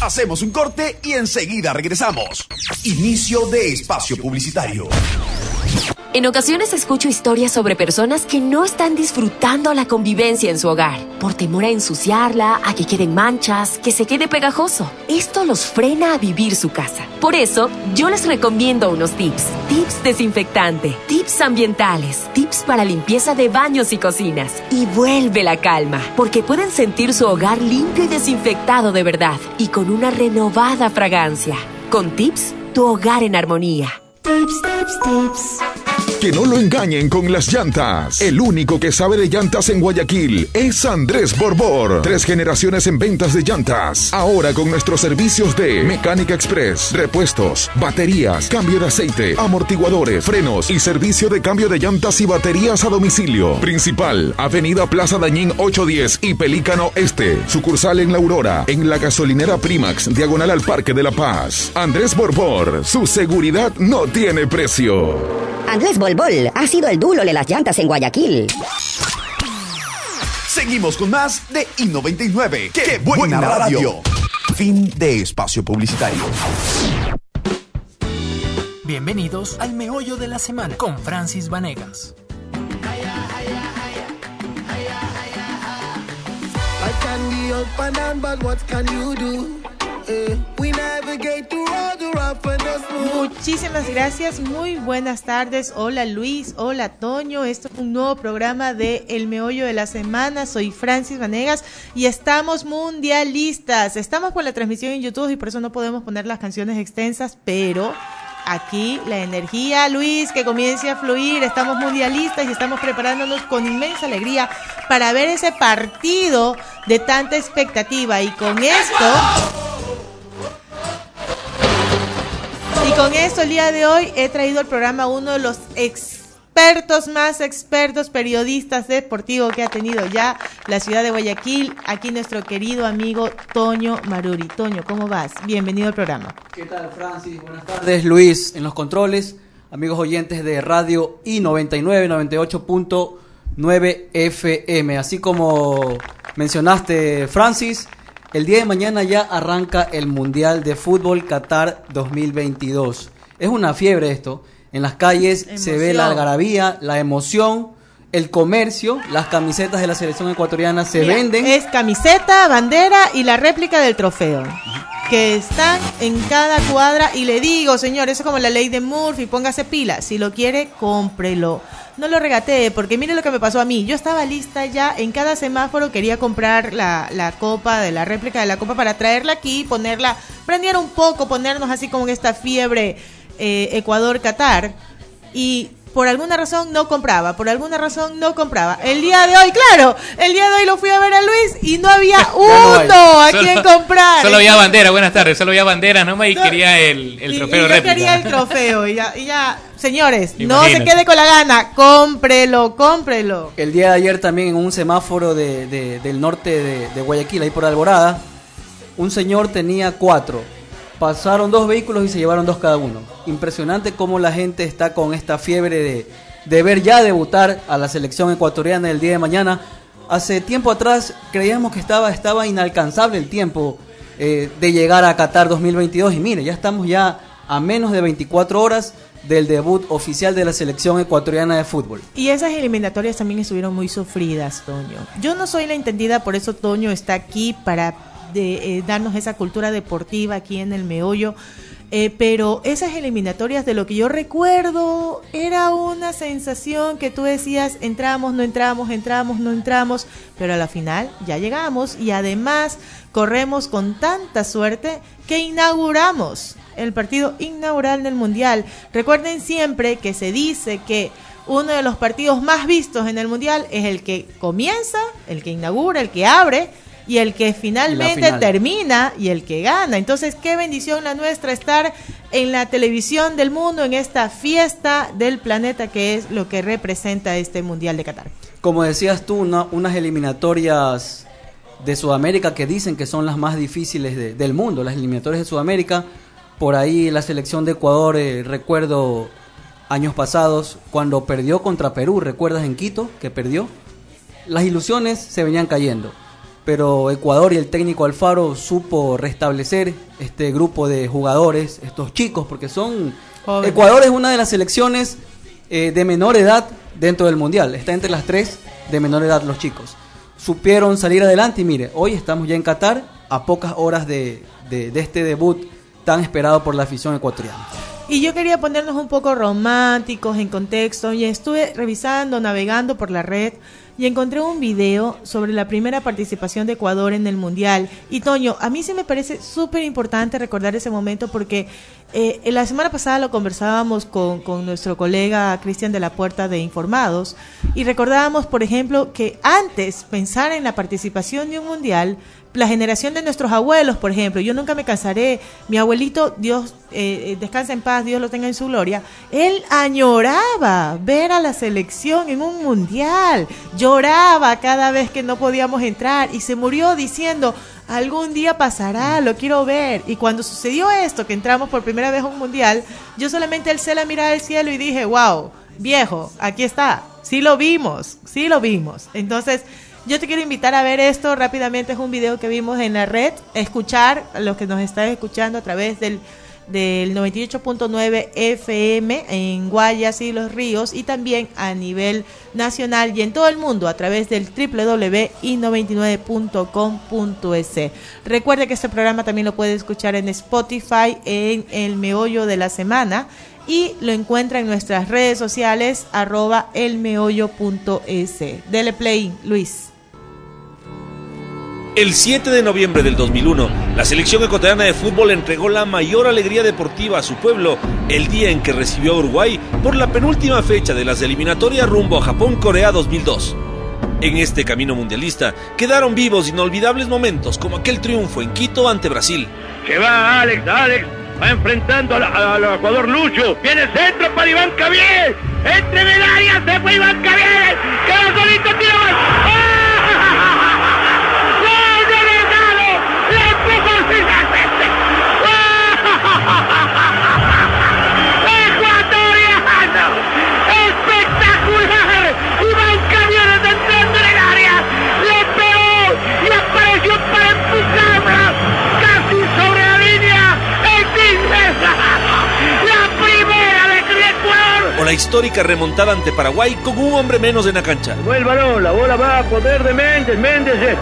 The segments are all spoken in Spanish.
Hacemos un corte y enseguida regresamos. Inicio de espacio publicitario. En ocasiones escucho historias sobre personas que no están disfrutando la convivencia en su hogar, por temor a ensuciarla, a que queden manchas, que se quede pegajoso. Esto los frena a vivir su casa. Por eso, yo les recomiendo unos tips. Tips desinfectante, tips ambientales, tips para limpieza de baños y cocinas. Y vuelve la calma, porque pueden sentir su hogar limpio y desinfectado de verdad, y con una renovada fragancia. Con tips, tu hogar en armonía. Tips, tips, tips. Que no lo engañen con las llantas. El único que sabe de llantas en Guayaquil es Andrés Borbor. Tres generaciones en ventas de llantas. Ahora con nuestros servicios de Mecánica Express, repuestos, baterías, cambio de aceite, amortiguadores, frenos y servicio de cambio de llantas y baterías a domicilio. Principal, Avenida Plaza Dañín 810 y Pelícano Este. Sucursal en La Aurora, en la gasolinera Primax, diagonal al Parque de la Paz. Andrés Borbor, su seguridad no tiene precio. Andrés Bolbol ha sido el dulo de las llantas en Guayaquil. Seguimos con más de I99. ¡Qué, buena, radio! Fin de espacio publicitario. Bienvenidos al meollo de la semana con Francis Vanegas. Muchísimas gracias, muy buenas tardes. Hola Luis, hola Toño. Esto es un nuevo programa de El Meollo de la Semana. Soy Francis Vanegas y estamos mundialistas. Estamos por la transmisión en YouTube y por eso no podemos poner las canciones extensas, pero aquí la energía, Luis, que comience a fluir. Estamos mundialistas y estamos preparándonos con inmensa alegría para ver ese partido de tanta expectativa. Y con esto con esto el día de hoy he traído al programa uno de los expertos más expertos periodistas deportivos que ha tenido ya la ciudad de Guayaquil. Aquí nuestro querido amigo Toño Maruri. Toño, ¿cómo vas? Bienvenido al programa. ¿Qué tal, Francis? Buenas tardes, Luis, en los controles. Amigos oyentes de Radio I99 98.9 FM. Así como mencionaste, Francis, el día de mañana ya arranca el Mundial de Fútbol Qatar 2022. Es una fiebre esto. En las calles se ve la algarabía, la emoción, el comercio, las camisetas de la selección ecuatoriana se venden. Es camiseta, bandera y la réplica del trofeo. Que están en cada cuadra. Y le digo, señor, eso es como la ley de Murphy, póngase pila. Si lo quiere, cómprelo no lo regateé, porque mire lo que me pasó a mí. Yo estaba lista ya, en cada semáforo quería comprar la, la copa, de la réplica de la copa para traerla aquí, ponerla, prendiera un poco, ponernos así como en esta fiebre eh, Ecuador-Qatar. Y por alguna razón no compraba, por alguna razón no compraba. El día de hoy, claro, el día de hoy lo fui a ver a Luis y no había uno a quien comprar. Solo había bandera, buenas tardes, solo había bandera nomás y quería el, el trofeo y, yo quería el trofeo y ya, señores, no se quede con la gana, cómprelo, cómprelo. El día de ayer también en un semáforo de, del norte de, de Guayaquil, ahí por Alborada, un señor tenía cuatro pasaron dos vehículos y se llevaron dos cada uno. Impresionante cómo la gente está con esta fiebre de, ver ya debutar a la selección ecuatoriana el día de mañana. Hace tiempo atrás creíamos que estaba, estaba inalcanzable el tiempo eh, de llegar a Qatar 2022 y mire, ya estamos ya a menos de 24 horas del debut oficial de la selección ecuatoriana de fútbol. Y esas eliminatorias también estuvieron muy sufridas, Toño. Yo no soy la entendida, por eso Toño está aquí para de eh, darnos esa cultura deportiva aquí en el meollo. Eh, pero esas eliminatorias de lo que yo recuerdo era una sensación que tú decías entramos, no entramos, entramos, no entramos, pero a la final ya llegamos y además corremos con tanta suerte que inauguramos el partido inaugural del Mundial. Recuerden siempre que se dice que uno de los partidos más vistos en el Mundial es el que comienza, el que inaugura, el que abre y el que finalmente termina y el que gana. Entonces, qué bendición la nuestra estar en la televisión del mundo, en esta fiesta del planeta que es lo que representa este Mundial de Qatar. Como decías tú, unas eliminatorias de Sudamérica que dicen que son las más difíciles del mundo, las eliminatorias de Sudamérica. Por ahí la selección de Ecuador, eh, recuerdo años pasados, cuando perdió contra Perú, ¿recuerdas en Quito que perdió? Las ilusiones se venían cayendo pero Ecuador y el técnico Alfaro supo restablecer este grupo de jugadores, estos chicos, porque son... Ecuador es una de las selecciones eh, de menor edad dentro del Mundial, está entre las tres de menor edad los chicos. Supieron salir adelante y mire, hoy estamos ya en Qatar a pocas horas de, de- de este debut tan esperado por la afición ecuatoriana. Y yo quería ponernos un poco románticos en contexto y estuve revisando, navegando por la red y encontré un video sobre la primera participación de Ecuador en el Mundial. Y Toño, a mí sí me parece súper importante recordar ese momento porque eh, la semana pasada lo conversábamos con, con nuestro colega Cristian de la Puerta de Informados y recordábamos, por ejemplo, que antes pensar en la participación de un Mundial la generación de nuestros abuelos, por ejemplo, yo nunca me cansaré, mi abuelito, Dios eh, eh, descansa en paz, Dios lo tenga en su gloria, él añoraba ver a la selección en un mundial, lloraba cada vez que no podíamos entrar y se murió diciendo, algún día pasará, lo quiero ver. Y cuando sucedió esto, que entramos por primera vez a un mundial, yo solamente alcé la mirada al cielo y dije, wow, viejo, aquí está, sí lo vimos, sí lo vimos. Entonces, yo te quiero invitar a ver esto rápidamente. Es un video que vimos en la red. Escuchar a los que nos están escuchando a través del, del 98.9 FM en Guayas y Los Ríos y también a nivel nacional y en todo el mundo a través del www.i99.com.es. Recuerde que este programa también lo puede escuchar en Spotify en el meollo de la semana y lo encuentra en nuestras redes sociales arroba elmeollo.es. Dele play, Luis. El 7 de noviembre del 2001, la selección ecuatoriana de fútbol entregó la mayor alegría deportiva a su pueblo el día en que recibió a Uruguay por la penúltima fecha de las eliminatorias rumbo a Japón-Corea 2002. En este camino mundialista quedaron vivos inolvidables momentos como aquel triunfo en Quito ante Brasil. Se va Alex, Alex. Va enfrentando al, Ecuador Lucho. Viene el centro para Iván Cavier. Entre el área se fue Iván Cavier. Queda solito, tira gol. ¡Ah! La histórica remontada ante Paraguay con un hombre menos en la cancha. El balón, la bola va a poder de Méndez, Méndez, eh,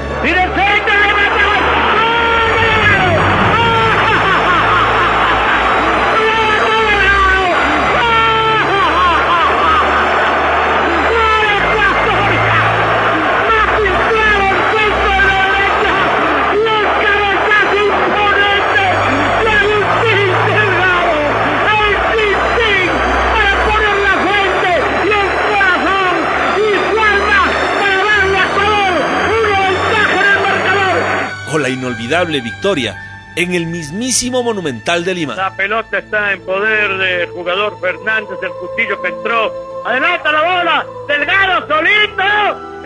victoria en el mismísimo Monumental de Lima. La pelota está en poder del jugador Fernández, el Justillo que entró. Adelanta la bola, Delgado solito,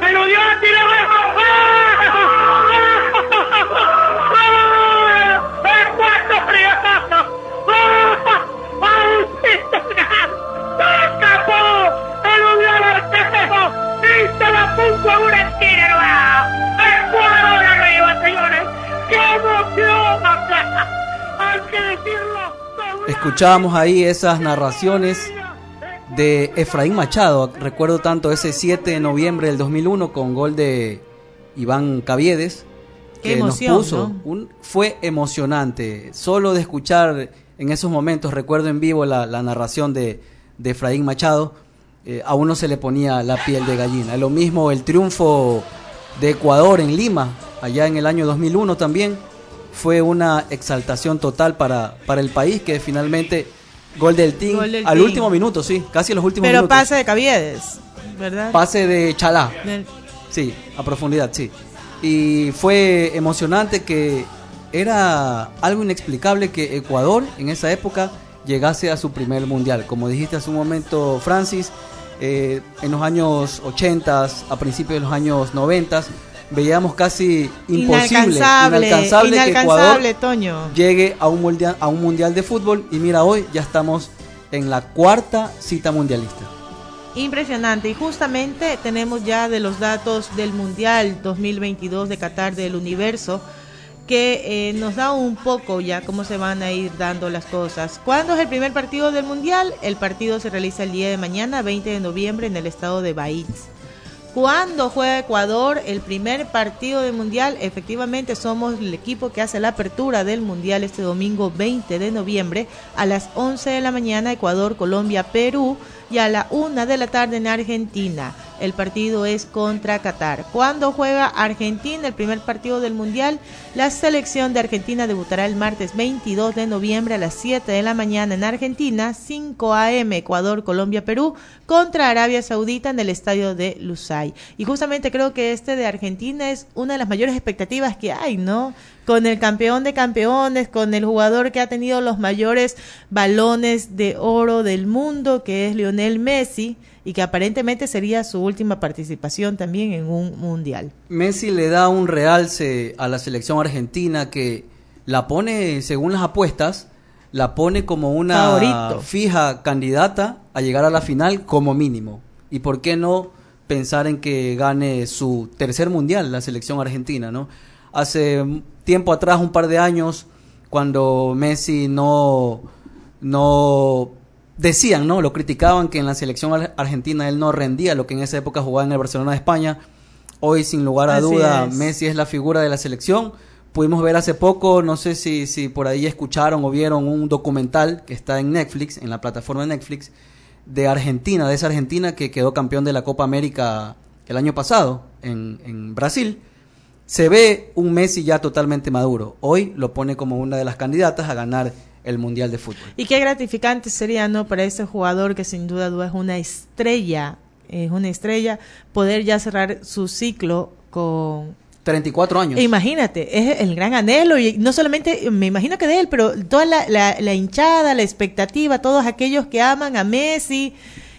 eludió, tira ¡Ecuatoriano! Escuchábamos ahí esas narraciones de Efraín Machado. Recuerdo tanto ese 7 de noviembre del 2001 con gol de Iván Caviedes. Qué Que emoción, nos puso. ¿no? Un, fue emocionante. Solo de escuchar en esos momentos, recuerdo en vivo la, la narración de, de Efraín Machado, eh, a uno se le ponía la piel de gallina. Lo mismo el triunfo de Ecuador en Lima, allá en el año 2001 también fue una exaltación total para, para el país que finalmente gol del team Gol del al Team. último minuto, sí, casi a los últimos Pero minutos. pase de Caviedes, ¿verdad? Pase de Chalá, Del- sí, a profundidad, sí. Y fue emocionante que era algo inexplicable que Ecuador en esa época llegase a su primer mundial. Como dijiste hace un momento, Francis, eh, en los años 80, a principios de los años 90, veíamos casi imposible, inalcanzable, inalcanzable, que Ecuador Toño. llegue a un mundial, a un mundial de fútbol y mira hoy ya estamos en la cuarta cita mundialista. Impresionante. Y justamente tenemos ya de los datos del Mundial 2022 de Qatar del Universo que eh, nos da un poco ya cómo se van a ir dando las cosas. ¿Cuándo es el primer partido del Mundial? El partido se realiza el día de mañana, 20 de noviembre, en el estado de Bahía. ¿Cuándo juega Ecuador el primer partido del Mundial? Efectivamente, somos el equipo que hace la apertura del Mundial este domingo 20 de noviembre a las 11 de la mañana, Ecuador, Colombia, Perú y a la 1 de la tarde en Argentina. El partido es contra Qatar. ¿Cuándo juega Argentina el primer partido del Mundial? La selección de Argentina debutará el martes 22 de noviembre a las 7 de la mañana en Argentina, 5 a.m. Ecuador, Colombia, Perú, contra Arabia Saudita en el estadio de Lusay. Y justamente creo que este de Argentina es una de las mayores expectativas que hay, ¿no? Con el campeón de campeones, con el jugador que ha tenido los mayores balones de oro del mundo, que es Lionel Messi y que aparentemente sería su última participación también en un mundial. Messi le da un realce a la selección argentina que la pone, según las apuestas, la pone como una Favorito. fija candidata a llegar a la final como mínimo. ¿Y por qué no pensar en que gane su tercer mundial la selección argentina, no? Hace tiempo atrás, un par de años, cuando Messi no no decían, ¿no? Lo criticaban que en la selección ar- argentina él no rendía lo que en esa época jugaba en el Barcelona de España. Hoy, sin lugar a Así duda, es. Messi es la figura de la selección. Pudimos ver hace poco, no sé si, si por ahí escucharon o vieron un documental que está en Netflix, en la plataforma de Netflix, de Argentina, de esa Argentina que quedó campeón de la Copa América el año pasado en, en Brasil. Se ve un Messi ya totalmente maduro. Hoy lo pone como una de las candidatas a ganar el Mundial de Fútbol. Y qué gratificante sería, ¿no? Para ese jugador que sin duda es una estrella, es una estrella, poder ya cerrar su ciclo con 34 años. Imagínate, es el gran anhelo y no solamente, me imagino que de él, pero toda la, la- la hinchada, la expectativa, todos aquellos que aman a Messi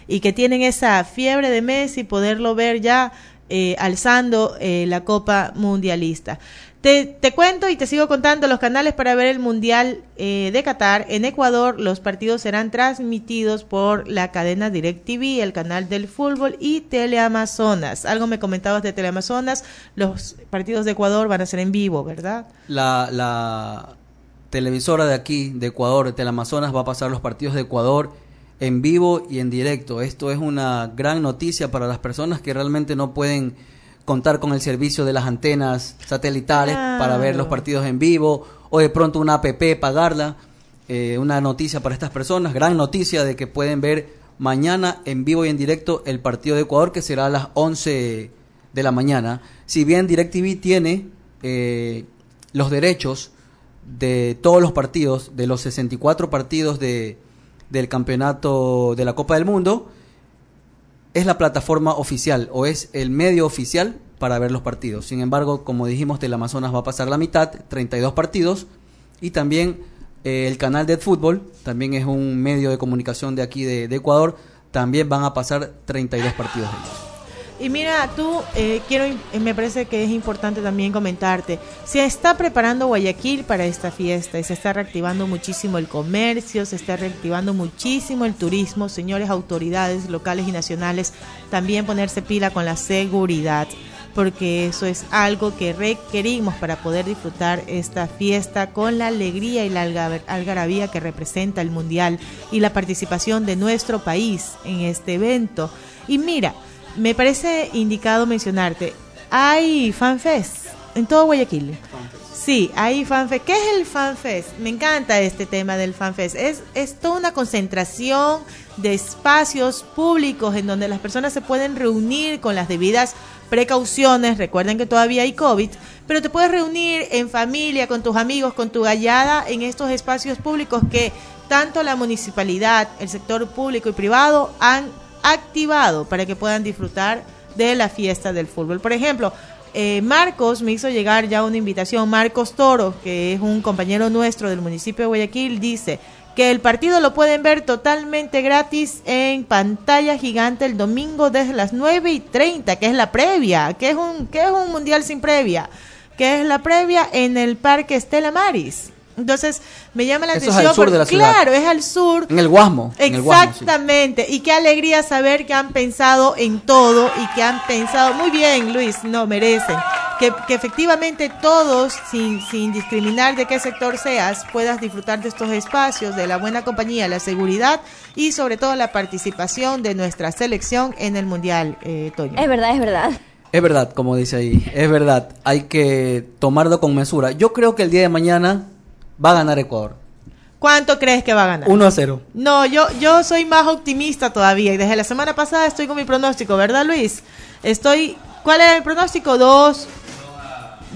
y que tienen esa fiebre de Messi, poderlo ver ya eh, alzando eh, la Copa Mundialista. Te, te cuento y te sigo contando los canales para ver el Mundial eh, de Qatar. En Ecuador los partidos serán transmitidos por la cadena DirecTV, el canal del fútbol y Teleamazonas. Algo me comentabas de Teleamazonas, los partidos de Ecuador van a ser en vivo, ¿verdad? La, la televisora de aquí, de Ecuador, de Teleamazonas, va a pasar los partidos de Ecuador en vivo y en directo. Esto es una gran noticia para las personas que realmente no pueden contar con el servicio de las antenas satelitales para ver los partidos en vivo o de pronto una app pagarla. Eh, una noticia para estas personas, gran noticia de que pueden ver mañana en vivo y en directo el partido de Ecuador que será a las 11 de la mañana. Si bien DirecTV tiene eh, los derechos de todos los partidos, de los 64 partidos de, del campeonato de la Copa del Mundo, es la plataforma oficial o es el medio oficial para ver los partidos. Sin embargo, como dijimos, Teleamazonas va a pasar la mitad, 32 partidos, y también eh, el canal de fútbol, también es un medio de comunicación de aquí de, de Ecuador, también van a pasar 32 partidos. Y mira, tú, eh, quiero, eh, me parece que es importante también comentarte, se está preparando Guayaquil para esta fiesta y se está reactivando muchísimo el comercio, se está reactivando muchísimo el turismo, señores autoridades locales y nacionales, también ponerse pila con la seguridad, porque eso es algo que requerimos para poder disfrutar esta fiesta con la alegría y la alga- algarabía que representa el Mundial y la participación de nuestro país en este evento. Y mira, me parece indicado mencionarte, hay FanFest en todo Guayaquil. Sí, hay FanFest. ¿Qué es el FanFest? Me encanta este tema del FanFest. Es, es toda una concentración de espacios públicos en donde las personas se pueden reunir con las debidas precauciones. Recuerden que todavía hay COVID, pero te puedes reunir en familia, con tus amigos, con tu gallada en estos espacios públicos que tanto la municipalidad, el sector público y privado han activado para que puedan disfrutar de la fiesta del fútbol. Por ejemplo, eh, Marcos me hizo llegar ya una invitación, Marcos Toro, que es un compañero nuestro del municipio de Guayaquil, dice que el partido lo pueden ver totalmente gratis en pantalla gigante el domingo desde las 9 y 30, que es la previa, que es un, que es un mundial sin previa, que es la previa en el Parque Estela Maris. Entonces, me llama la Eso es al atención. sur de porque- la ciudad. Claro, es al sur. En el Guasmo. en el Guasmo, sí. Exactamente. Y qué alegría saber que han pensado en todo y que han pensado, muy bien, Luis, no merecen. Que, que efectivamente todos, sin, sin discriminar de qué sector seas, puedas disfrutar de estos espacios, de la buena compañía, la seguridad y sobre todo la participación de nuestra selección en el Mundial, eh, Toño. Es verdad, es verdad. Es verdad, como dice ahí, es verdad. Hay que tomarlo con mesura. Yo creo que el día de mañana va a ganar Ecuador. ¿Cuánto crees que va a ganar? 1 a 0. No, yo, yo soy más optimista todavía y desde la semana pasada estoy con mi pronóstico, ¿verdad Luis? Estoy, ¿cuál era el pronóstico? 2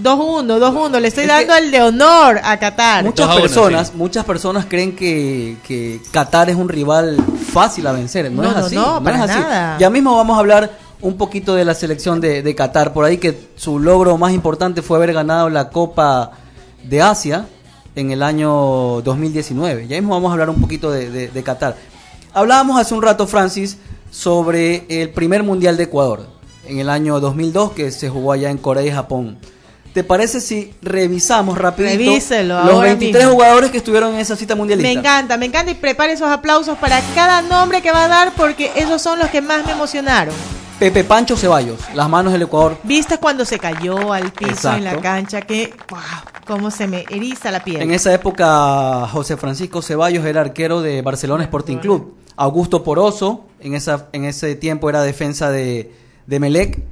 2-1, 2-1, le estoy Es dando el de honor a Qatar. Muchas a personas, sí. muchas personas creen que, que Qatar es un rival fácil a vencer. No, No, es no, así. no, para es así. nada. Ya mismo vamos a hablar un poquito de la selección de, de Qatar. Por ahí que su logro más importante fue haber ganado la Copa de Asia en el año 2019. Ya mismo vamos a hablar un poquito de, de- de Qatar. Hablábamos hace un rato, Francis, sobre el primer Mundial de Ecuador en el año 2002 que se jugó allá en Corea y Japón. ¿Te parece si revisamos rapidito Revíselo los ahora 23 mismo. jugadores que estuvieron en esa cita mundialista? Me encanta, me encanta y prepare esos aplausos para cada nombre que va a dar porque esos son los que más me emocionaron. Pepe Pancho Ceballos, las manos del Ecuador. ¿Viste cuando se cayó al piso en la cancha? Que, wow, cómo se me eriza la piel. En esa época, José Francisco Ceballos era arquero de Barcelona Sporting Club. Augusto Poroso, en, esa, en ese tiempo era defensa de, de Melec.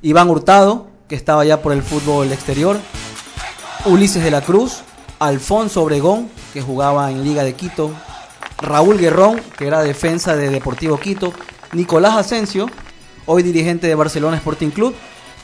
Iván Hurtado, que estaba ya por el fútbol exterior. Ulises de la Cruz. Alfonso Obregón, que jugaba en Liga de Quito. Raúl Guerrón, que era defensa de Deportivo Quito. Nicolás Asensio, hoy dirigente de Barcelona Sporting Club.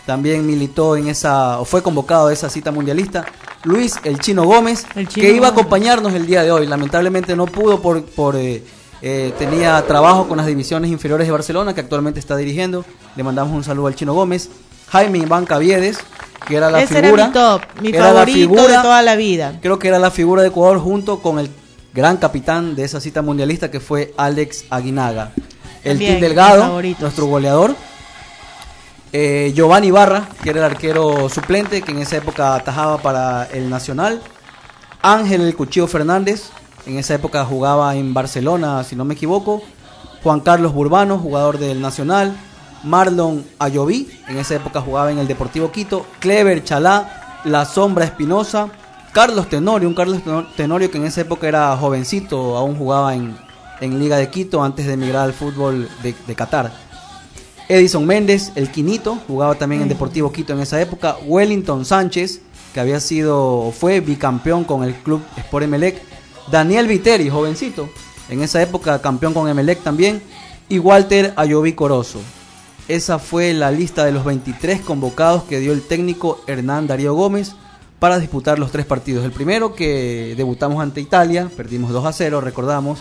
También militó en esa, o fue convocado a esa cita mundialista. Luis El Chino Gómez, El Chino que iba a acompañarnos el día de hoy. Lamentablemente no pudo por, por eh, eh, tenía trabajo con las divisiones inferiores de Barcelona, que actualmente está dirigiendo. Le mandamos un saludo al Chino Gómez. Jaime Iván Caviedes, que era la Ese figura. era mi top, mi era la favorito de toda la vida. Creo que era la figura de Ecuador junto con el gran capitán de esa cita mundialista que fue Alex Aguinaga. El Tim Delgado, nuestro goleador. Eh, Giovanni Barra, que era el arquero suplente, que en esa época atajaba para el Nacional. Ángel El Cuchillo Fernández, en esa época jugaba en Barcelona, si no me equivoco. Juan Carlos Burbano, jugador del Nacional. Marlon Ayoví, en esa época jugaba en el Deportivo Quito. Clever Chalá, La Sombra Espinosa. Carlos Tenorio, un Carlos Teno- Tenorio que en esa época era jovencito, aún jugaba en, en Liga de Quito antes de emigrar al fútbol de, de Qatar. Edison Méndez, el Quinito, jugaba también en Deportivo Quito en esa época. Wellington Sánchez, que había sido, fue bicampeón con el club Sport Emelec. Daniel Viteri, jovencito, en esa época campeón con Emelec también. Y Walter Ayoví Corozo. Esa fue la lista de los 23 convocados que dio el técnico Hernán Darío Gómez para disputar los tres partidos. El primero que debutamos ante Italia, perdimos 2 a 0, recordamos.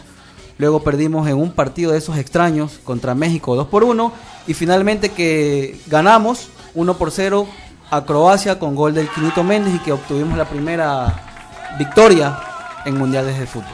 Luego perdimos en un partido de esos extraños contra México 2 por 1. Y finalmente que ganamos 1 por 0 a Croacia con gol del Quinito Méndez y que obtuvimos la primera victoria en mundiales de fútbol.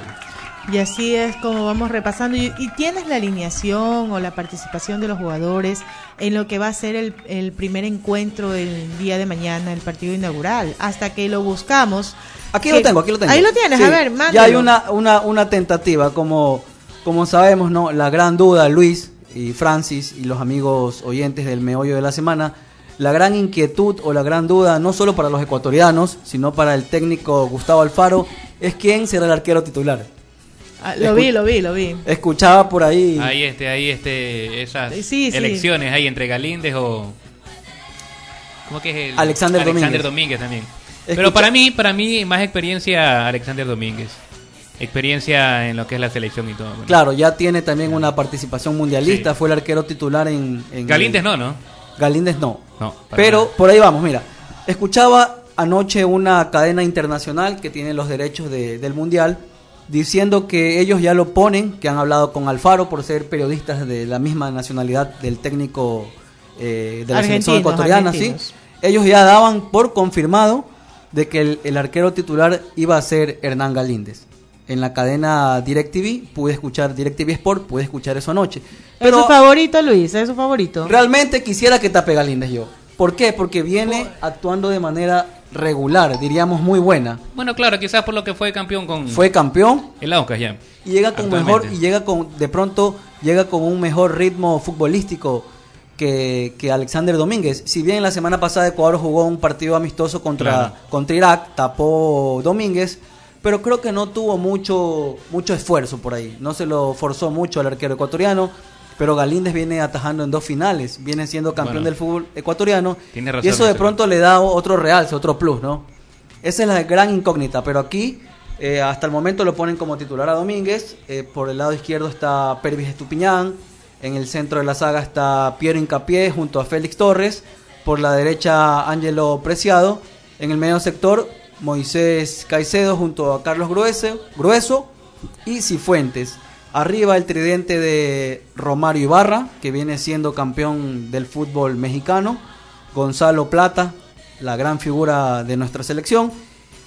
Y así es como vamos repasando. Y, y tienes la alineación o la participación de los jugadores en lo que va a ser el, el primer encuentro el día de mañana, el partido inaugural. Hasta que lo buscamos. Aquí que- lo tengo, aquí lo tengo. Ahí lo tienes, Sí, a ver, mándalo. Ya hay una, una, una tentativa, como, como sabemos, ¿no? La gran duda, Luis y Francis y los amigos oyentes del meollo de la semana, la gran inquietud o la gran duda, no solo para los ecuatorianos, sino para el técnico Gustavo Alfaro, es quién será el arquero titular. Ah, lo vi, lo vi, lo vi. Escuchaba por ahí. Ahí este, ahí este, esas Sí, sí. elecciones ahí entre Galíndez o ¿cómo que es el Alexander Alexander Domínguez. Domínguez también. Escucha- Pero para mí, para mí más experiencia Alexander Domínguez. Experiencia en lo que es la selección y todo. Bueno. Claro, ya tiene también una participación mundialista, fue el arquero titular en... en Galíndez no, ¿no? Galíndez no. Pero nada. por ahí vamos, mira. Escuchaba anoche una cadena internacional que tiene los derechos de- del Mundial diciendo que ellos ya lo ponen, que han hablado con Alfaro por ser periodistas de la misma nacionalidad del técnico eh, de la selección Argentinos, ecuatoriana. Ellos ya daban por confirmado de que el, el arquero titular iba a ser Hernán Galíndez. En la cadena DirecTV pude escuchar DirecTV Sport, pude escuchar eso anoche. ¿Es su favorito, Luis? ¿Es su favorito? Realmente quisiera que tape Galíndez yo. ¿Por qué? Porque viene actuando de manera regular, diríamos muy buena. Bueno, claro, quizás por lo que fue campeón con Fue campeón el Aucas ya. y llega con mejor y llega con de pronto llega con un mejor ritmo futbolístico que, que Alexander Domínguez. Si bien la semana pasada Ecuador jugó un partido amistoso contra, Claro. contra Irak, tapó Domínguez, pero creo que no tuvo mucho, mucho esfuerzo por ahí. No se lo forzó mucho al arquero ecuatoriano. Pero Galíndez viene atajando en dos finales, viene siendo campeón Bueno. del fútbol ecuatoriano. Tiene razón, y eso de pronto le da otro realce, otro plus, ¿no? Esa es la gran incógnita, pero aquí eh, hasta el momento lo ponen como titular a Domínguez. eh, por el lado izquierdo está Pervis Estupiñán. En el centro de la saga está Piero Incapié junto a Félix Torres. Por la derecha Ángelo Preciado. En el medio sector Moisés Caicedo junto a Carlos Grueso, Grueso y Cifuentes. Arriba el tridente de Romario Ibarra, que viene siendo campeón del fútbol mexicano. Gonzalo Plata, la gran figura de nuestra selección.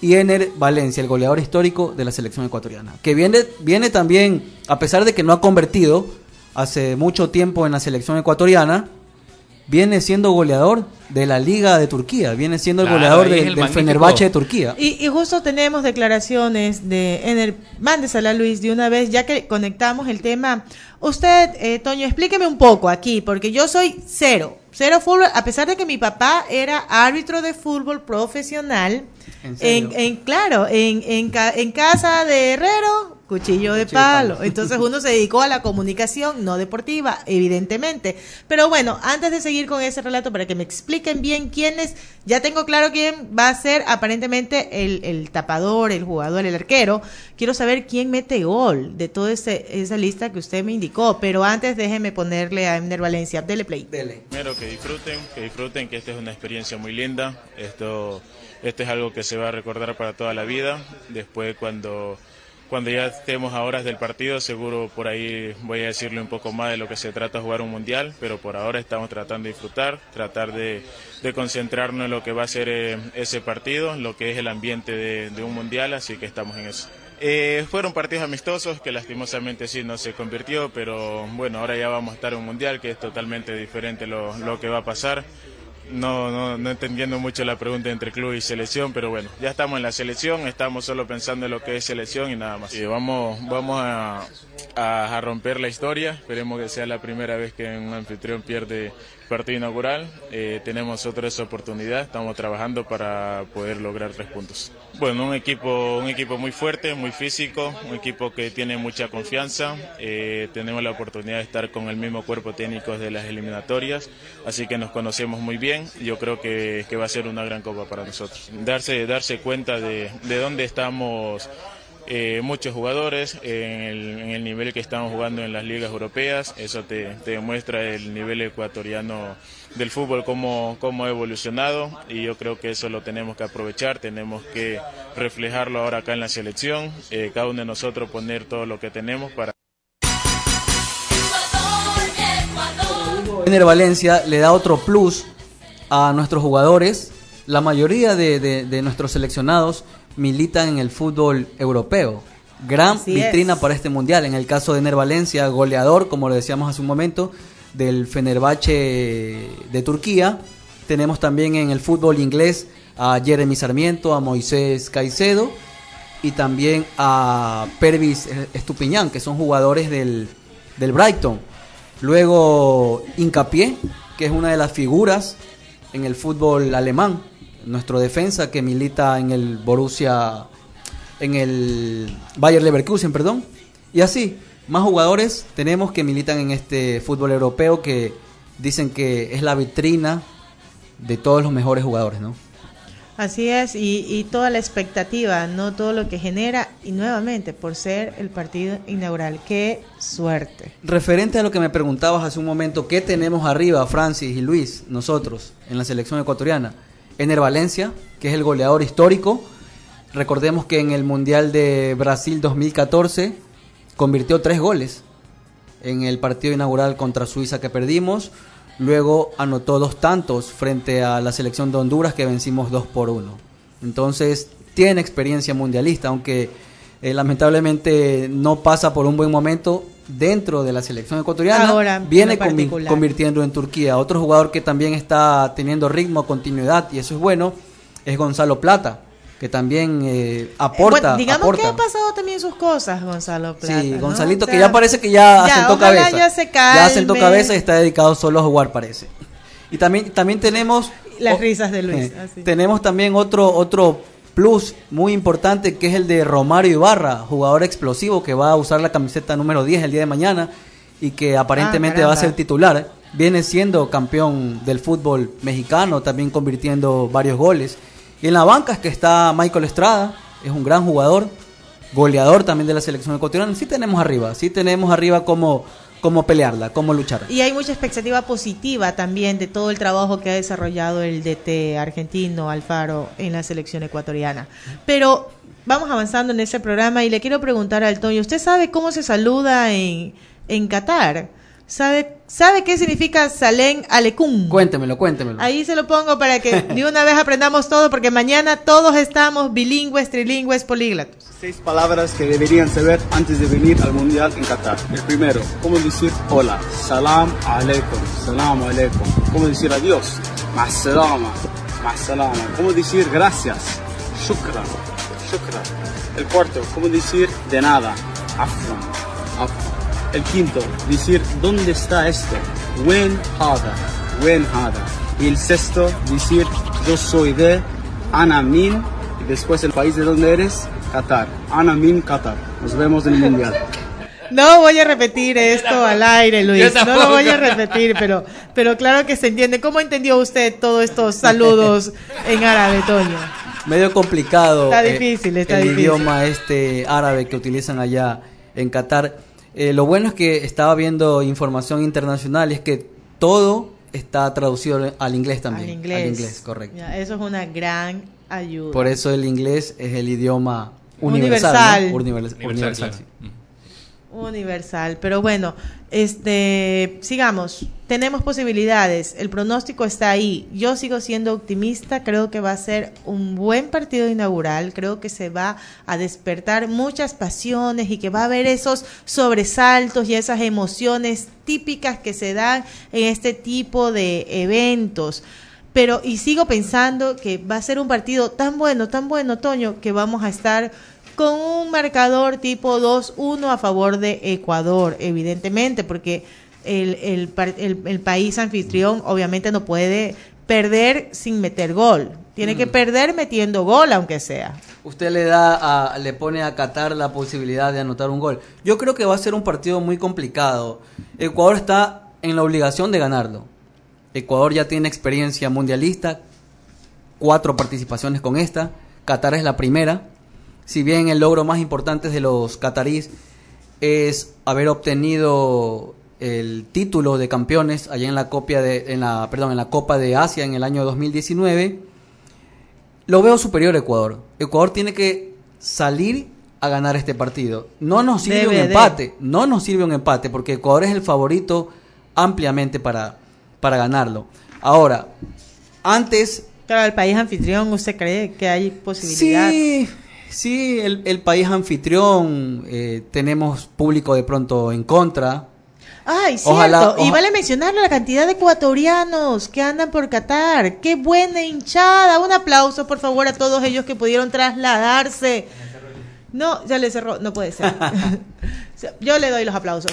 Y Ener Valencia, el goleador histórico de la selección ecuatoriana. Que viene, viene también, a pesar de que no ha convertido hace mucho tiempo en la selección ecuatoriana, viene siendo goleador de la Liga de Turquía. Viene siendo el Claro, goleador de- el del magnífico- Fenerbahce de Turquía. Y, y justo tenemos declaraciones de Ener. Mándesela, Luis, de una vez, ya que conectamos el tema. Usted, eh, Toño, explíqueme un poco aquí, porque yo soy cero. Cero fútbol, a pesar de que mi papá era árbitro de fútbol profesional. ¿En serio? En, en- claro, en, en, ca- en casa de Herrero, cuchillo de Cuchillo palo. palo. Entonces uno se dedicó a la comunicación no deportiva, evidentemente. Pero bueno, antes de seguir con ese relato, para que me expliquen bien quiénes, ya tengo claro quién va a ser aparentemente el, el tapador, el jugador, el arquero. Quiero saber quién mete gol de toda ese- esa lista que usted me indicó. Pero antes déjeme ponerle a Emner Valencia. Dele play. Dele. Primero que disfruten, que disfruten, que esta es una experiencia muy linda. Esto, esto es algo que se va a recordar para toda la vida. Después cuando, cuando ya estemos a horas del partido, seguro por ahí voy a decirle un poco más de lo que se trata jugar un mundial, pero por ahora estamos tratando de disfrutar, tratar de, concentrarnos en lo que va a ser eh, ese partido, lo que es el ambiente de, un mundial, así que estamos en eso. Eh, fueron partidos amistosos que lastimosamente sí no se convirtió, pero bueno, ahora ya vamos a estar en un mundial que es totalmente diferente lo que va a pasar. No, no, no entendiendo mucho la pregunta entre club y selección, pero bueno, ya estamos en la selección, estamos solo pensando en lo que es selección y nada más. Y vamos vamos a, a, a romper la historia, esperemos que sea la primera vez que un anfitrión pierde partido inaugural. Eh, tenemos otra esa oportunidad, estamos trabajando para poder lograr tres puntos. Bueno, un equipo, un equipo muy fuerte, muy físico, un equipo que tiene mucha confianza. Eh, tenemos la oportunidad de estar con el mismo cuerpo técnico de las eliminatorias, así que nos conocemos muy bien. Yo creo que, va a ser una gran copa para nosotros. Darse, darse cuenta de dónde estamos eh, muchos jugadores en el, nivel que estamos jugando en las ligas europeas. Eso te, te demuestra el nivel ecuatoriano del fútbol, cómo, cómo ha evolucionado y yo creo que eso lo tenemos que aprovechar, tenemos que reflejarlo ahora acá en la selección, eh, cada uno de nosotros poner todo lo que tenemos para... Ener Valencia le da otro plus a nuestros jugadores. La mayoría de- de nuestros seleccionados militan en el fútbol europeo. Gran Así vitrina es. para este mundial. En el caso de Ener Valencia, goleador, como lo decíamos hace un momento, del Fenerbahce de Turquía. Tenemos también en el fútbol inglés a Jeremy Sarmiento, a Moisés Caicedo y también a Pervis Estupiñán, que son jugadores del, del Brighton. Luego Incapié, que es una de las figuras en el fútbol alemán, nuestro defensa que milita en el Borussia, en el Bayer Leverkusen, perdón. Y así, más jugadores tenemos que militan en este fútbol europeo que dicen que es la vitrina de todos los mejores jugadores, ¿no? Así es, y, y toda la expectativa, no todo lo que genera, y nuevamente por ser el partido inaugural. ¡Qué suerte! Referente a lo que me preguntabas hace un momento, ¿qué tenemos arriba, Francis y Luis, nosotros, en la selección ecuatoriana? Ener Valencia, que es el goleador histórico. Recordemos que en el Mundial de Brasil 2014 convirtió tres goles en el partido inaugural contra Suiza que perdimos. Luego anotó dos tantos frente a la selección de Honduras que vencimos dos por uno. Entonces tiene experiencia mundialista, aunque eh, lamentablemente no pasa por un buen momento dentro de la selección ecuatoriana. Ahora, en viene particular. convirtiendo en Turquía. Otro jugador que también está teniendo ritmo, continuidad y eso es bueno es Gonzalo Plata, que también eh, aporta. Bueno, digamos aporta. que ha pasado también sus cosas, Gonzalo Plata. Sí, ¿no? Gonzalito, que ya parece que ya, ya, asentó cabeza. ya se asentó calme. cabeza y está dedicado solo a jugar, parece. Y también, también tenemos. Las risas de Luis. eh, así. tenemos también otro, otro plus muy importante que es el de Romario Ibarra, jugador explosivo que va a usar la camiseta número 10 el día de mañana y que aparentemente Ah, va a ser titular. Viene siendo campeón del fútbol mexicano, también convirtiendo varios goles. Y en la banca es que está Michael Estrada, es un gran jugador, goleador también de la selección ecuatoriana. Sí tenemos arriba, sí tenemos arriba cómo, cómo pelearla, cómo luchar. Y hay mucha expectativa positiva también de todo el trabajo que ha desarrollado el DT argentino Alfaro en la selección ecuatoriana. Pero vamos avanzando en ese programa y le quiero preguntar al Toño, ¿usted sabe cómo se saluda en, en Qatar? ¿Sabe, ¿Sabe qué significa Salén Alecum? Cuéntemelo, cuéntemelo. Ahí se lo pongo para que de una vez aprendamos todo, porque mañana todos estamos bilingües, trilingües, políglatos. Seis palabras que deberían saber antes de venir al Mundial en Qatar. El primero, ¿cómo decir hola? Salam aleikum. Salam aleikum. ¿Cómo decir adiós? Ma'salama. Ma'salama. ¿Cómo decir gracias? Shukran. Shukran. El cuarto, ¿cómo decir de nada? Afwan. Afwan. El quinto, decir ¿dónde está esto? Wen hada. Wen hada. Y el sexto, decir yo soy de Anamin. Y después el país de donde eres, Qatar. Anamin, Qatar. Nos vemos en el Mundial. No voy a repetir esto al aire, Luis. No lo voy a repetir, pero, pero claro que se entiende. ¿Cómo entendió usted todos estos saludos en árabe, Toño? medio complicado Está eh, difícil, está el difícil. idioma este árabe que utilizan allá en Qatar. Eh, lo bueno es que estaba viendo información internacional y es que todo está traducido al inglés también. Al inglés. inglés, correcto. Ya, eso es una gran ayuda. Por eso el inglés es el idioma Universal. universal. ¿no? Univers- Universal, universal, claro. sí. Universal, pero bueno, este, sigamos. Tenemos posibilidades. El pronóstico está ahí. Yo sigo siendo optimista. Creo que va a ser un buen partido inaugural. Creo que se va a despertar muchas pasiones y que va a haber esos sobresaltos y esas emociones típicas que se dan en este tipo de eventos. Pero, y sigo pensando que va a ser un partido tan bueno, tan bueno, Toño, que vamos a estar con un marcador tipo 2-1 a favor de Ecuador, evidentemente, porque el, el, el- el país anfitrión obviamente no puede perder sin meter gol. Tiene que perder metiendo gol, aunque sea. Usted le da a- le pone a Qatar la posibilidad de anotar un gol. Yo creo que va a ser un partido muy complicado. Ecuador está en la obligación de ganarlo. Ecuador ya tiene experiencia mundialista, cuatro participaciones con esta. Qatar es la primera. Si bien el logro más importante de los cataríes es haber obtenido el título de campeones allá en la copia de en la perdón, en la Copa de Asia en el año 2019, lo veo superior a Ecuador. Ecuador tiene que salir a ganar este partido. No nos sirve Debe un de. empate, no nos sirve un empate porque Ecuador es el favorito ampliamente para para ganarlo. Ahora, antes Claro, el país anfitrión, ¿usted cree que hay posibilidad? Sí, sí, el, el país anfitrión, eh, tenemos público de pronto en contra. Ay, cierto. Ojalá- y vale mencionar la cantidad de ecuatorianos que andan por Qatar. Qué buena hinchada. Un aplauso, por favor, a todos ellos que pudieron trasladarse. No, ya le cerró. No puede ser. Yo le doy los aplausos.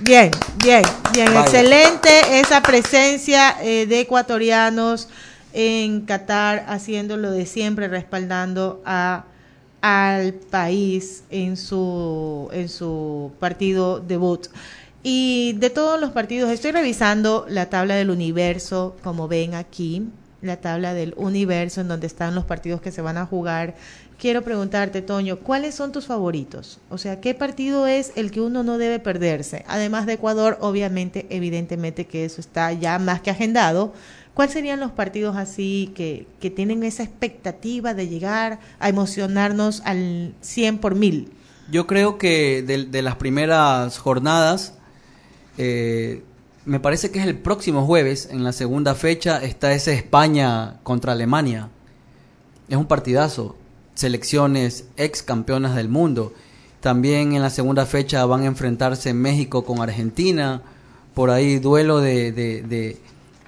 Bien, bien, bien. Vaya. Excelente esa presencia eh, de ecuatorianos en Qatar, haciendo lo de siempre, respaldando a al país en su en su partido debut. Y de todos los partidos, estoy revisando la tabla del universo, como ven aquí, la tabla del universo en donde están los partidos que se van a jugar. Quiero preguntarte, Toño, ¿cuáles son tus favoritos? O sea, ¿qué partido es el que uno no debe perderse? Además de Ecuador, obviamente, evidentemente que eso está ya más que agendado. ¿Cuáles serían los partidos así que, que tienen esa expectativa de llegar a emocionarnos al 100 por mil? Yo creo que de, las primeras jornadas, eh, me parece que es el próximo jueves, en la segunda fecha, está ese España contra Alemania. Es un partidazo. Selecciones ex campeonas del mundo. También en la segunda fecha van a enfrentarse México con Argentina. Por ahí duelo de,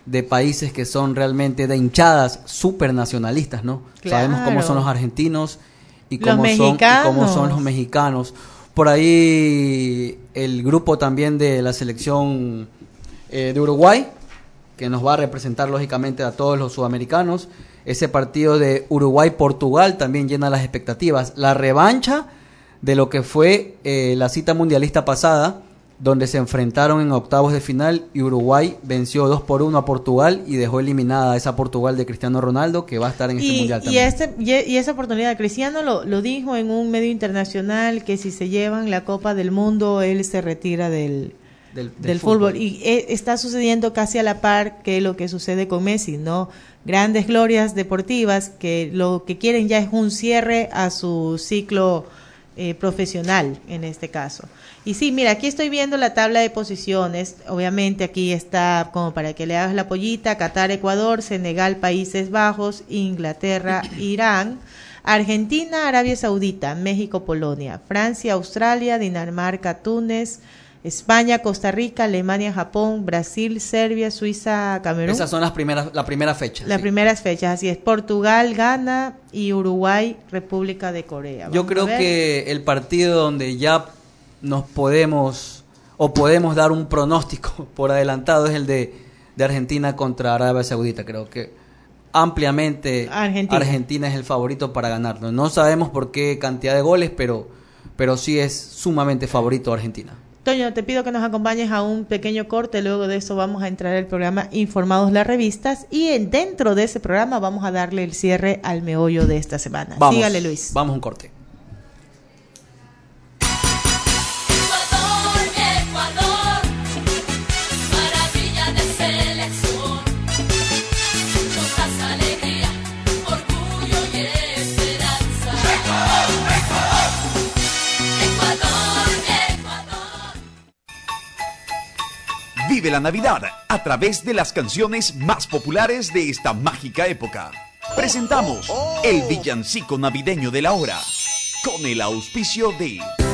de países que son realmente de hinchadas super nacionalistas, ¿no? Sabemos cómo son los argentinos y Los cómo, son, y cómo son los mexicanos. Por ahí el grupo también de la selección eh, de Uruguay, que nos va a representar lógicamente a todos los sudamericanos. Ese partido de Uruguay-Portugal también llena las expectativas. La revancha de lo que fue eh, la cita mundialista pasada, donde se enfrentaron en octavos de final y Uruguay venció 2 por 1 a Portugal y dejó eliminada a esa Portugal de Cristiano Ronaldo que va a estar en este mundial y, también. este, y, y esa oportunidad, Cristiano lo, lo dijo en un medio internacional que si se llevan la Copa del Mundo, él se retira del, Del- del, del fútbol. fútbol. Y eh, está sucediendo casi a la par que lo que sucede con Messi, ¿no? Grandes glorias deportivas que lo que quieren ya es un cierre a su ciclo eh, profesional en este caso. Y sí, mira, aquí estoy viendo la tabla de posiciones. Obviamente aquí está como para que le hagas la pollita, Qatar, Ecuador, Senegal, Países Bajos, Inglaterra, Irán, Argentina, Arabia Saudita, México, Polonia, Francia, Australia, Dinamarca, Túnez, España, Costa Rica, Alemania, Japón, Brasil, Serbia, Suiza, Camerún. Esas son las primeras, la primera fecha. Las sí. primeras fechas, así es. Portugal, Ghana y Uruguay, República de Corea. Yo creo que el partido donde ya nos podemos o podemos dar un pronóstico por adelantado es el de, de Argentina contra Arabia Saudita. Creo que ampliamente Argentina. Argentina es el favorito para ganarlo. No sabemos por qué cantidad de goles, pero, pero sí es sumamente favorito Argentina. Toño, te pido que nos acompañes a un pequeño corte, luego de eso vamos a entrar al programa Informados las Revistas y en- dentro de ese programa vamos a darle el cierre al meollo de esta semana. Vamos, Sígale, Luis. Vamos a un corte. Vive la Navidad a través de las canciones más populares de esta mágica época. Presentamos el villancico navideño de la hora con el auspicio de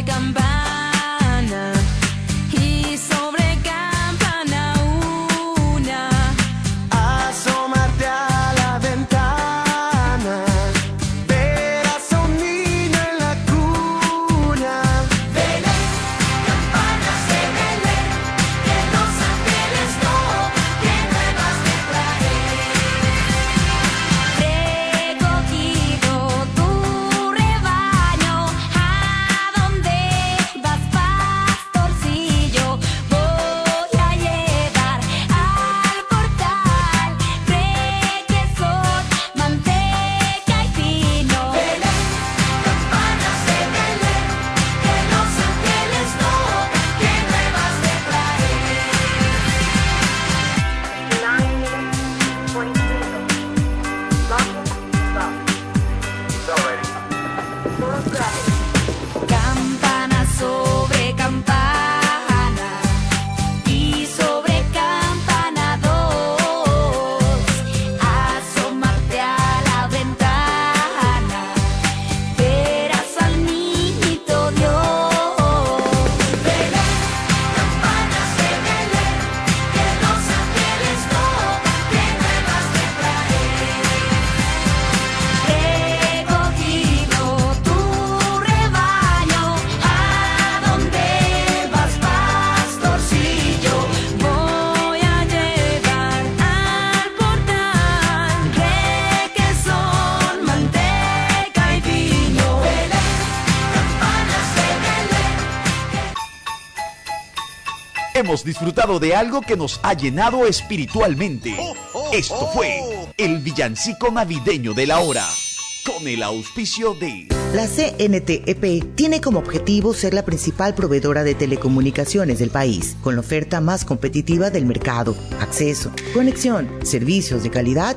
like I'm back. Hemos disfrutado de algo que nos ha llenado espiritualmente. Esto fue el villancico navideño de la hora, con el auspicio de... La CNTEP tiene como objetivo ser la principal proveedora de telecomunicaciones del país, con la oferta más competitiva del mercado, acceso, conexión, servicios de calidad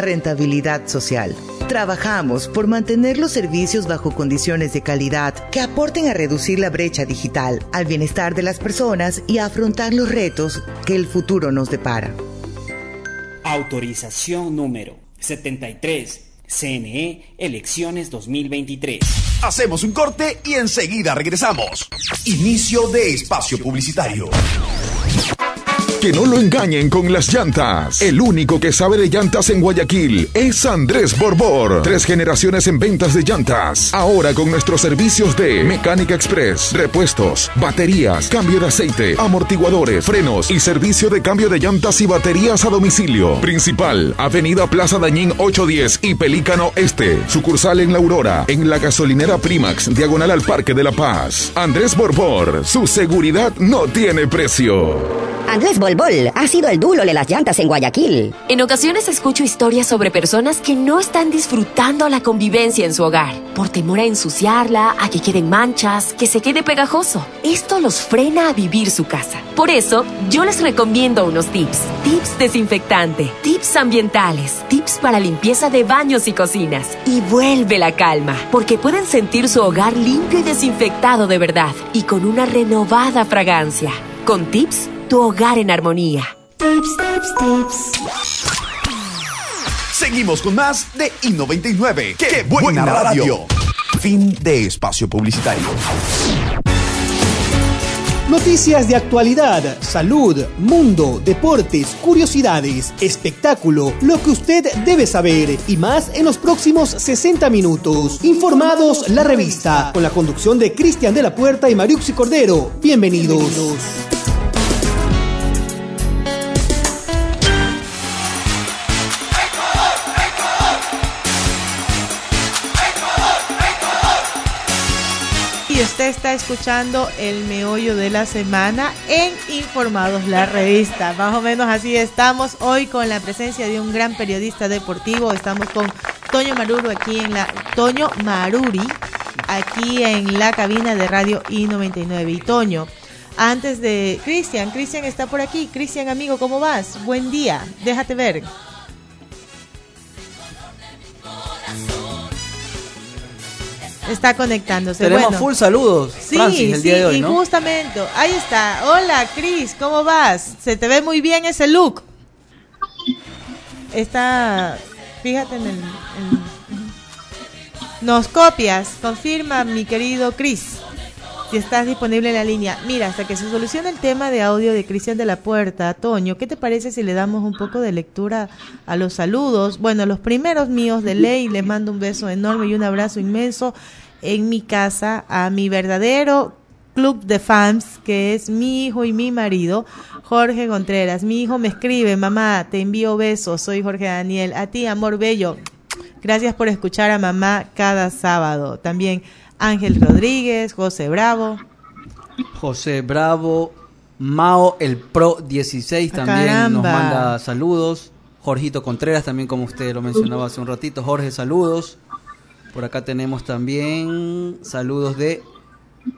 rentabilidad social. Trabajamos por mantener los servicios bajo condiciones de calidad que aporten a reducir la brecha digital, al bienestar de las personas y a afrontar los retos que el futuro nos depara. Autorización número 73. CNE Elecciones 2023. Hacemos un corte y enseguida regresamos. Inicio de espacio publicitario. Que no lo engañen con las llantas. El único que sabe de llantas en Guayaquil es Andrés Borbor. Tres generaciones en ventas de llantas. Ahora con nuestros servicios de Mecánica Express, repuestos, baterías, cambio de aceite, amortiguadores, frenos y servicio de cambio de llantas y baterías a domicilio. Principal, Avenida Plaza Dañín 810 y Pelícano Este. Sucursal en La Aurora, en la gasolinera Primax, diagonal al Parque de la Paz. Andrés Borbor, su seguridad no tiene precio. Andrés Bolbol ha sido el duro de las llantas en Guayaquil. En ocasiones escucho historias sobre personas que no están disfrutando la convivencia en su hogar, por temor a ensuciarla, a que queden manchas, que se quede pegajoso. Esto los frena a vivir su casa. Por eso, yo les recomiendo unos tips. Tips desinfectante, tips ambientales, tips para limpieza de baños y cocinas. Y vuelve la calma, porque pueden sentir su hogar limpio y desinfectado de verdad, y con una renovada fragancia. Con tips, tu hogar en armonía. Tips, tips, tips. Seguimos con más de I99. ¡Qué, buena, radio! Fin de espacio publicitario. Noticias de actualidad, salud, mundo, deportes, curiosidades, espectáculo, lo que usted debe saber y más en los próximos 60 minutos. Informados la revista, con la conducción de Cristian de la Puerta y Mariuxi Cordero. Bienvenidos. Está escuchando el meollo de la semana en Informados la revista. Más o menos así estamos hoy con la presencia de un gran periodista deportivo. Estamos con Toño Maruro aquí en la Toño Maruri aquí en la cabina de radio I99. Y Toño, antes de Cristian, Cristian está por aquí. Cristian, amigo, ¿cómo vas? Buen día. Déjate ver. Está conectándose. Tenemos Bueno. full saludos, Sí, Francis, el día sí, de hoy, y ¿no? justamente, ahí está. Hola, Cris, ¿cómo vas? Se te ve muy bien ese look. Está, fíjate en el... en- Nos copias, confirma mi querido Cris, si estás disponible en la línea. Mira, hasta que se solucione el tema de audio de Cristian de la Puerta, Toño, ¿qué te parece si le damos un poco de lectura a los saludos? Bueno, los primeros míos de ley, les mando un beso enorme y un abrazo inmenso en mi casa a mi verdadero club de fans, que es mi hijo y mi marido, Jorge Contreras. Mi hijo me escribe, mamá, te envío besos, soy Jorge Daniel. A ti, amor bello, gracias por escuchar a mamá cada sábado. También Ángel Rodríguez, José Bravo. José Bravo, Mao el Pro 16 Ah, también nos manda saludos. Jorgito Contreras también como usted lo mencionaba hace un ratito. Jorge, saludos. Por acá tenemos también saludos de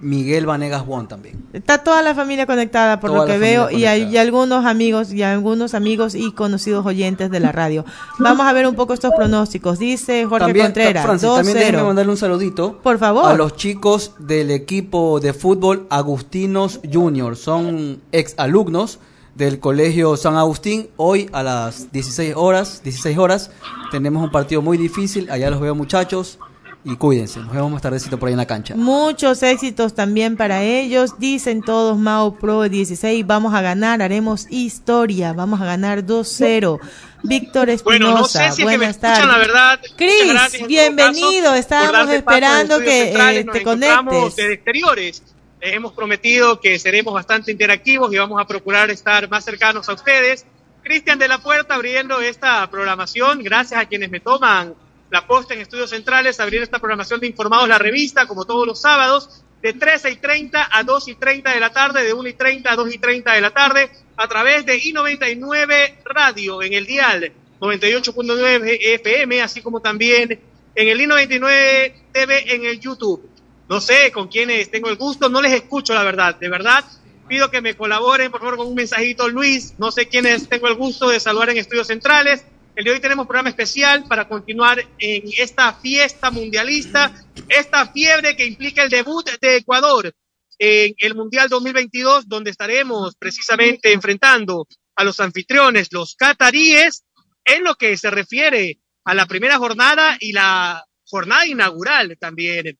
Miguel Vanegas Bon también. Está toda la familia conectada por Toda lo que veo y hay y algunos amigos y algunos amigos y conocidos oyentes de la radio. Vamos a ver un poco estos pronósticos. Dice Jorge también, Contreras, Francis, también déjeme 2-0. mandarle un saludito. Por favor. A los chicos del equipo de fútbol Agustinos Junior. Son ex alumnos del colegio San Agustín. Hoy a las 16 horas, 16 horas tenemos un partido muy difícil. Allá los veo muchachos. Y cuídense. Nos vemos más tardecito por ahí en la cancha. Muchos éxitos también para ellos. Dicen todos Mao Pro 16, vamos a ganar, haremos historia, vamos a ganar 2-0. Víctor Espinosa, Bueno, no sé si es que me buenas tardes. la verdad. Gracias, todo bienvenido. caso, Estábamos esperando que eh, te conectes. desde exteriores. Les hemos prometido que seremos bastante interactivos y vamos a procurar estar más cercanos a ustedes. Cristian de la Puerta abriendo esta programación. Gracias a quienes me toman la posta en Estudios Centrales, abriendo esta programación de Informados la Revista, como todos los sábados, de 13 y 30 a 2 y 30 de la tarde, de 1 y 30 a 2 y 30 de la tarde, a través de I99 Radio en el dial 98.9 FM, así como también en el I99 TV en el YouTube. No sé con quiénes tengo el gusto, no les escucho la verdad, de verdad. Pido que me colaboren, por favor, con un mensajito, Luis. No sé quiénes tengo el gusto de saludar en Estudios Centrales. El de hoy tenemos programa especial para continuar en esta fiesta mundialista, esta fiebre que implica el debut de Ecuador en el Mundial 2022, donde estaremos precisamente enfrentando a los anfitriones, los cataríes, en lo que se refiere a la primera jornada y la jornada inaugural también.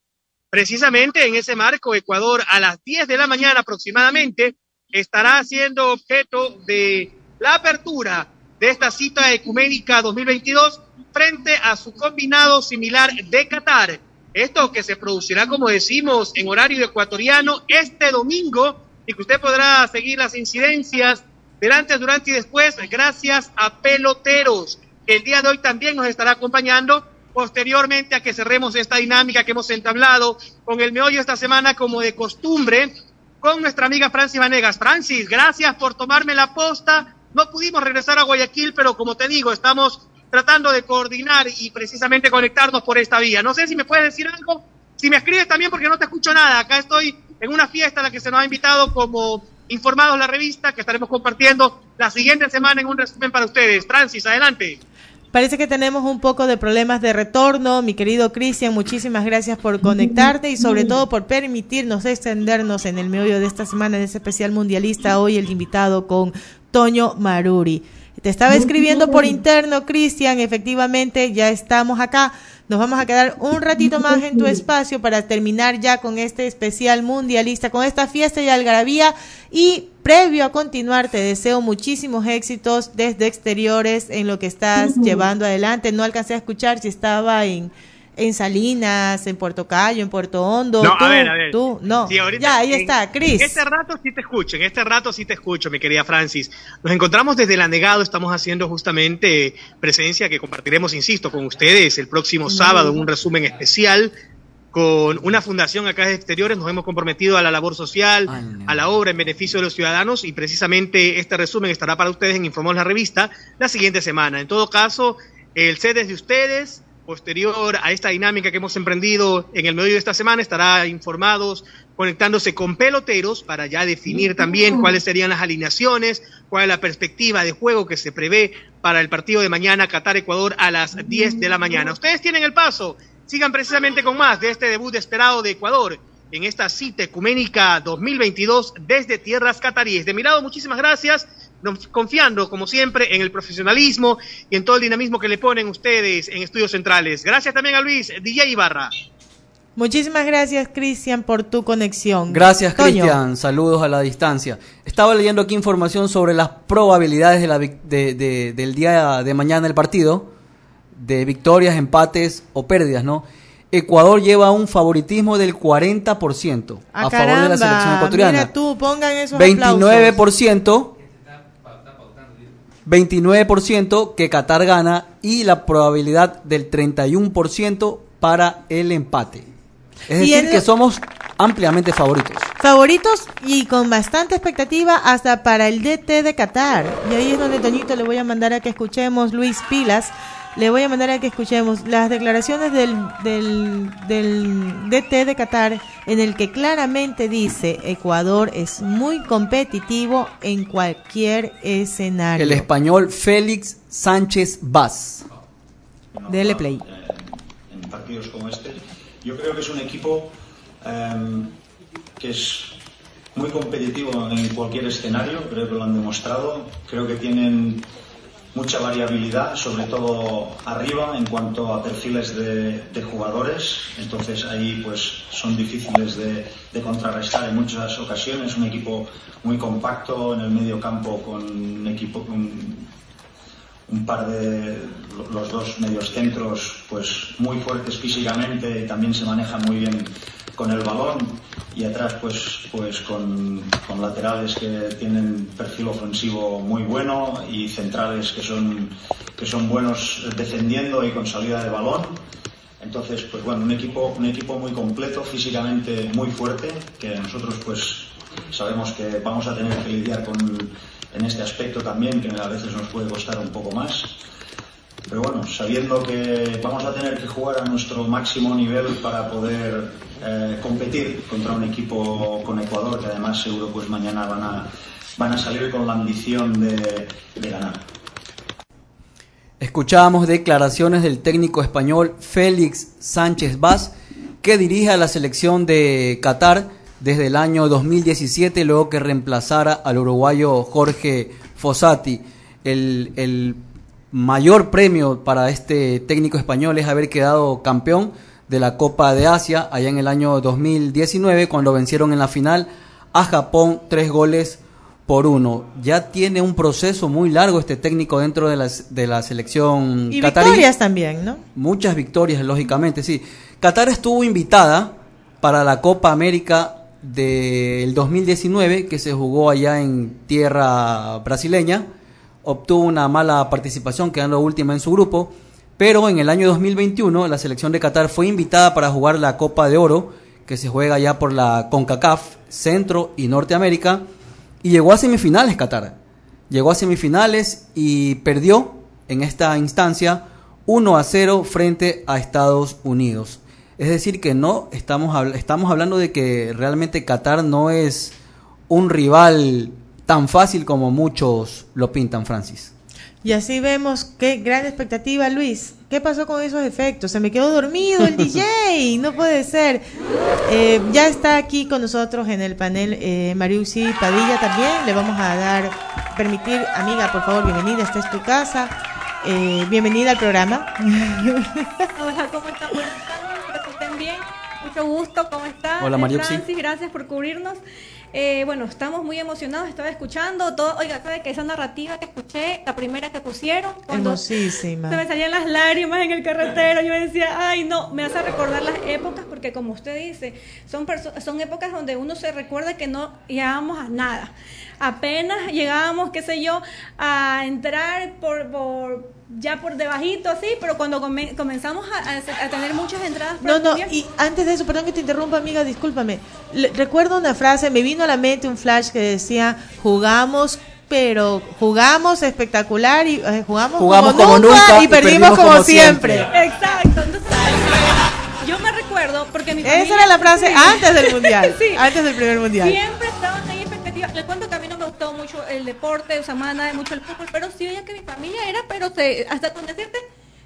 Precisamente en ese marco, Ecuador a las 10 de la mañana aproximadamente estará siendo objeto de la apertura de esta cita ecuménica 2022 frente a su combinado similar de Qatar. Esto que se producirá, como decimos, en horario ecuatoriano este domingo y que usted podrá seguir las incidencias del antes, durante y después gracias a Peloteros, que el día de hoy también nos estará acompañando posteriormente a que cerremos esta dinámica que hemos entablado con el meollo esta semana como de costumbre con nuestra amiga Francis Vanegas. Francis, gracias por tomarme la posta. No pudimos regresar a Guayaquil, pero como te digo, estamos tratando de coordinar y precisamente conectarnos por esta vía. No sé si me puedes decir algo, si me escribes también porque no te escucho nada. Acá estoy en una fiesta a la que se nos ha invitado como informados la revista que estaremos compartiendo la siguiente semana en un resumen para ustedes. Francis, adelante. Parece que tenemos un poco de problemas de retorno. Mi querido Cristian, muchísimas gracias por conectarte y sobre todo por permitirnos extendernos en el meollo de esta semana en este especial mundialista. Hoy el invitado con Toño Maruri. Te estaba escribiendo por interno, Cristian, efectivamente ya estamos acá. Nos vamos a quedar un ratito más en tu espacio para terminar ya con este especial mundialista, con esta fiesta y algarabía. Y previo a continuar, te deseo muchísimos éxitos desde exteriores en lo que estás llevando adelante. No alcancé a escuchar si estaba en, en Salinas, en Puerto Cayo, en Puerto Hondo. No, tú, a ver, a ver. tú, no. Sí, ahorita ya, ahí en- está, Cris. En este rato sí te escucho, en este rato sí te escucho, mi querida Francis. Nos encontramos desde el anegado, estamos haciendo justamente presencia que compartiremos, insisto, con ustedes el próximo sábado en un resumen especial con una fundación acá de exteriores. Nos hemos comprometido a la labor social, a la obra en beneficio de los ciudadanos y precisamente este resumen estará para ustedes en Informamos la Revista la siguiente semana. En todo caso, el sede de ustedes, posterior a esta dinámica que hemos emprendido en el medio de esta semana, estará informados conectándose con peloteros para ya definir también cuáles serían las alineaciones, cuál es la perspectiva de juego que se prevé para el partido de mañana Qatar-Ecuador a las 10 de la mañana. Ustedes tienen el paso, sigan precisamente con más de este debut esperado de Ecuador en esta cita ecuménica 2022 desde tierras cataríes. De mi lado, muchísimas gracias, confiando como siempre en el profesionalismo y en todo el dinamismo que le ponen ustedes en Estudios Centrales. Gracias también a Luis DJ Ibarra. Muchísimas gracias, Cristian, por tu conexión. Gracias. Cristian. Saludos a la distancia. Estaba leyendo aquí información sobre las probabilidades de la vic- de- de- del día de mañana del partido, de victorias, empates o pérdidas, ¿no? Ecuador lleva un favoritismo del 40% Ah, a favor de la selección ecuatoriana. Mira tú, pongan esos aplausos. 29%, 29% que Qatar gana y la probabilidad del 31% para el empate. Es Y decir, que somos ampliamente favoritos. Favoritos y con bastante expectativa hasta para el DT de Qatar. Y ahí es donde Toñito le voy a mandar a que escuchemos, Luis Pilas, le voy a mandar a que escuchemos las declaraciones del, del, del DT de Qatar en el que claramente dice Ecuador es muy competitivo en cualquier escenario. El español Félix Sánchez Vaz. Dele play. en partidos como este. Yo creo que es un equipo em, que es muy competitivo en cualquier escenario, creo que lo han demostrado. Creo que tienen mucha variabilidad, sobre todo arriba en cuanto a perfiles de, jugadores. Entonces ahí pues son difíciles de, de contrarrestar en muchas ocasiones. Un equipo muy compacto en el medio campo con un equipo con un par de los dos medios centros pues muy fuertes físicamente y también se manejan muy bien con el balón y atrás pues pues con, con laterales que tienen perfil ofensivo muy bueno y centrales que son que son buenos defendiendo y con salida de balón. Entonces pues bueno un equipo un equipo muy completo físicamente muy fuerte que nosotros pues sabemos que vamos a tener que lidiar con en este aspecto también que a veces nos puede costar un poco más pero bueno, sabiendo que vamos a tener que jugar a nuestro máximo nivel para poder eh, competir contra un equipo con Ecuador, que además seguro pues mañana van a, van a salir con la ambición de, de ganar. Escuchábamos declaraciones del técnico español Félix Sánchez Vaz, que dirige a la selección de Qatar desde el año 2017, luego que reemplazara al uruguayo Jorge Fossati. El, el mayor premio para este técnico español es haber quedado campeón de la Copa de Asia allá en el año 2019 cuando vencieron en la final a Japón tres goles por uno. Ya tiene un proceso muy largo este técnico dentro de la, de la selección Y victorias también, ¿no? Muchas victorias, lógicamente, sí. Qatar estuvo invitada para la Copa América del 2019 que se jugó allá en tierra brasileña. Obtuvo una mala participación, quedando última en su grupo. Pero en el año 2021 la selección de Qatar fue invitada para jugar la Copa de Oro, que se juega ya por la CONCACAF, Centro y Norteamérica. Y llegó a semifinales Qatar. Llegó a semifinales y perdió en esta instancia 1 a 0 frente a Estados Unidos. Es decir, que no estamos, estamos hablando de que realmente Qatar no es un rival tan fácil como muchos lo pintan, Francis. Y así vemos qué gran expectativa, Luis. ¿Qué pasó con esos efectos? Se me quedó dormido el DJ, no puede ser. Eh, ya está aquí con nosotros en el panel eh, Mariusi Padilla también. Le vamos a dar, permitir, amiga, por favor, bienvenida, esta es tu casa. Eh, bienvenida al programa. Hola, ¿cómo están? Buenas tardes, espero que estén bien. Mucho gusto, ¿cómo están? Hola, Mariuxi. Francis, gracias por cubrirnos. Eh, bueno, estamos muy emocionados, estaba escuchando todo. Oiga, ¿sabe que esa narrativa que escuché, la primera que pusieron, cuando Hermosísima. se me salían las lágrimas en el carretero, yo decía, ay, no, me hace recordar las épocas, porque como usted dice, son, son épocas donde uno se recuerda que no llegábamos a nada. Apenas llegábamos, qué sé yo, a entrar por, por ya por debajito así, pero cuando come- comenzamos a, a- a tener muchas entradas No, no, y antes de eso, perdón que te interrumpa, amiga, discúlpame. Le- recuerdo una frase, me vino a la mente un flash que decía, jugamos, pero jugamos espectacular y eh, jugamos, Jugamos como, como nunca, nunca y y perdimos, perdimos como, como siempre. siempre. Exacto. Entonces, yo me recuerdo porque mi Esa era la frase Sí. antes del mundial, Sí. antes del primer mundial. Siempre estaban ahí expectativas. Les cuento mucho el deporte, o sea, más nada de mucho el fútbol, pero sí veía que mi familia era, pero se, hasta con decirte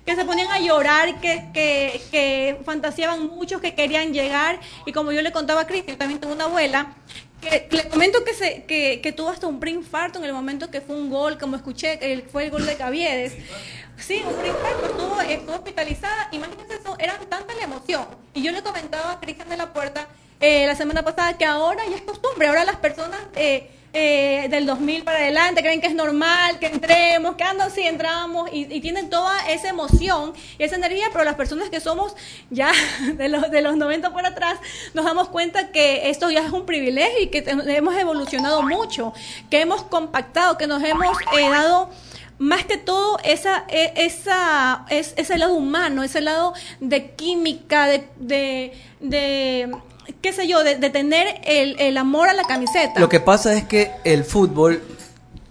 que se ponían a llorar, que, que, que fantaseaban mucho, que querían llegar. Y como yo le contaba a Cristian, también tengo una abuela, que le comento que, se, que, que tuvo hasta un preinfarto en el momento que fue un gol, como escuché, el, fue el gol de Caviedes. Sí, un preinfarto, estuvo, estuvo hospitalizada. Imagínense eso, era tanta la emoción. Y yo le comentaba a Cristian de la Puerta eh, la semana pasada que ahora ya es costumbre, ahora las personas eh, eh, del 2000 para adelante creen que es normal que entremos, que ando, sí, entramos y, tienen toda esa emoción y esa energía, pero las personas que somos ya de los, de los 90 por atrás nos damos cuenta que esto ya es un privilegio y que hemos evolucionado mucho, que hemos compactado, que nos hemos eh, dado más que todo esa, e- esa, es, ese lado humano, ese lado de química, de, de, de qué sé yo, de, de tener el, el amor a la camiseta. Lo que pasa es que el fútbol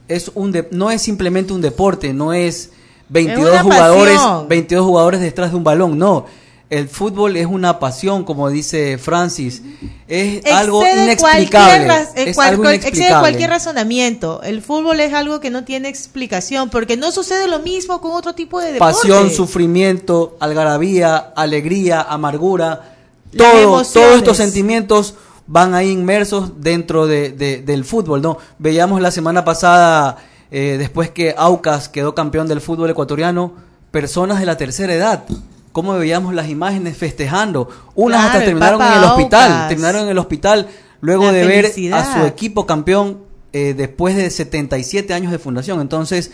es un de- no es simplemente un deporte, no es 22 una jugadores, pasión. 22 jugadores detrás de un balón, no. El fútbol es una pasión, como dice Francis, es algo inexplicable. cualquier eh, es cual- algo cual- excede inexplicable. cualquier razonamiento. El fútbol es algo que no tiene explicación, porque no sucede lo mismo con otro tipo de deporte. Pasión, sufrimiento, algarabía, alegría, amargura, todo, todos estos sentimientos van ahí inmersos dentro de, de- del fútbol, ¿no? Veíamos la semana pasada eh, después que Aucas quedó campeón del fútbol ecuatoriano, personas de la tercera edad. ¿Cómo veíamos las imágenes festejando? Unas Claro, hasta terminaron en el hospital, Aucas. terminaron en el hospital luego La de ver a su equipo campeón eh, después de 77 años de fundación. Entonces,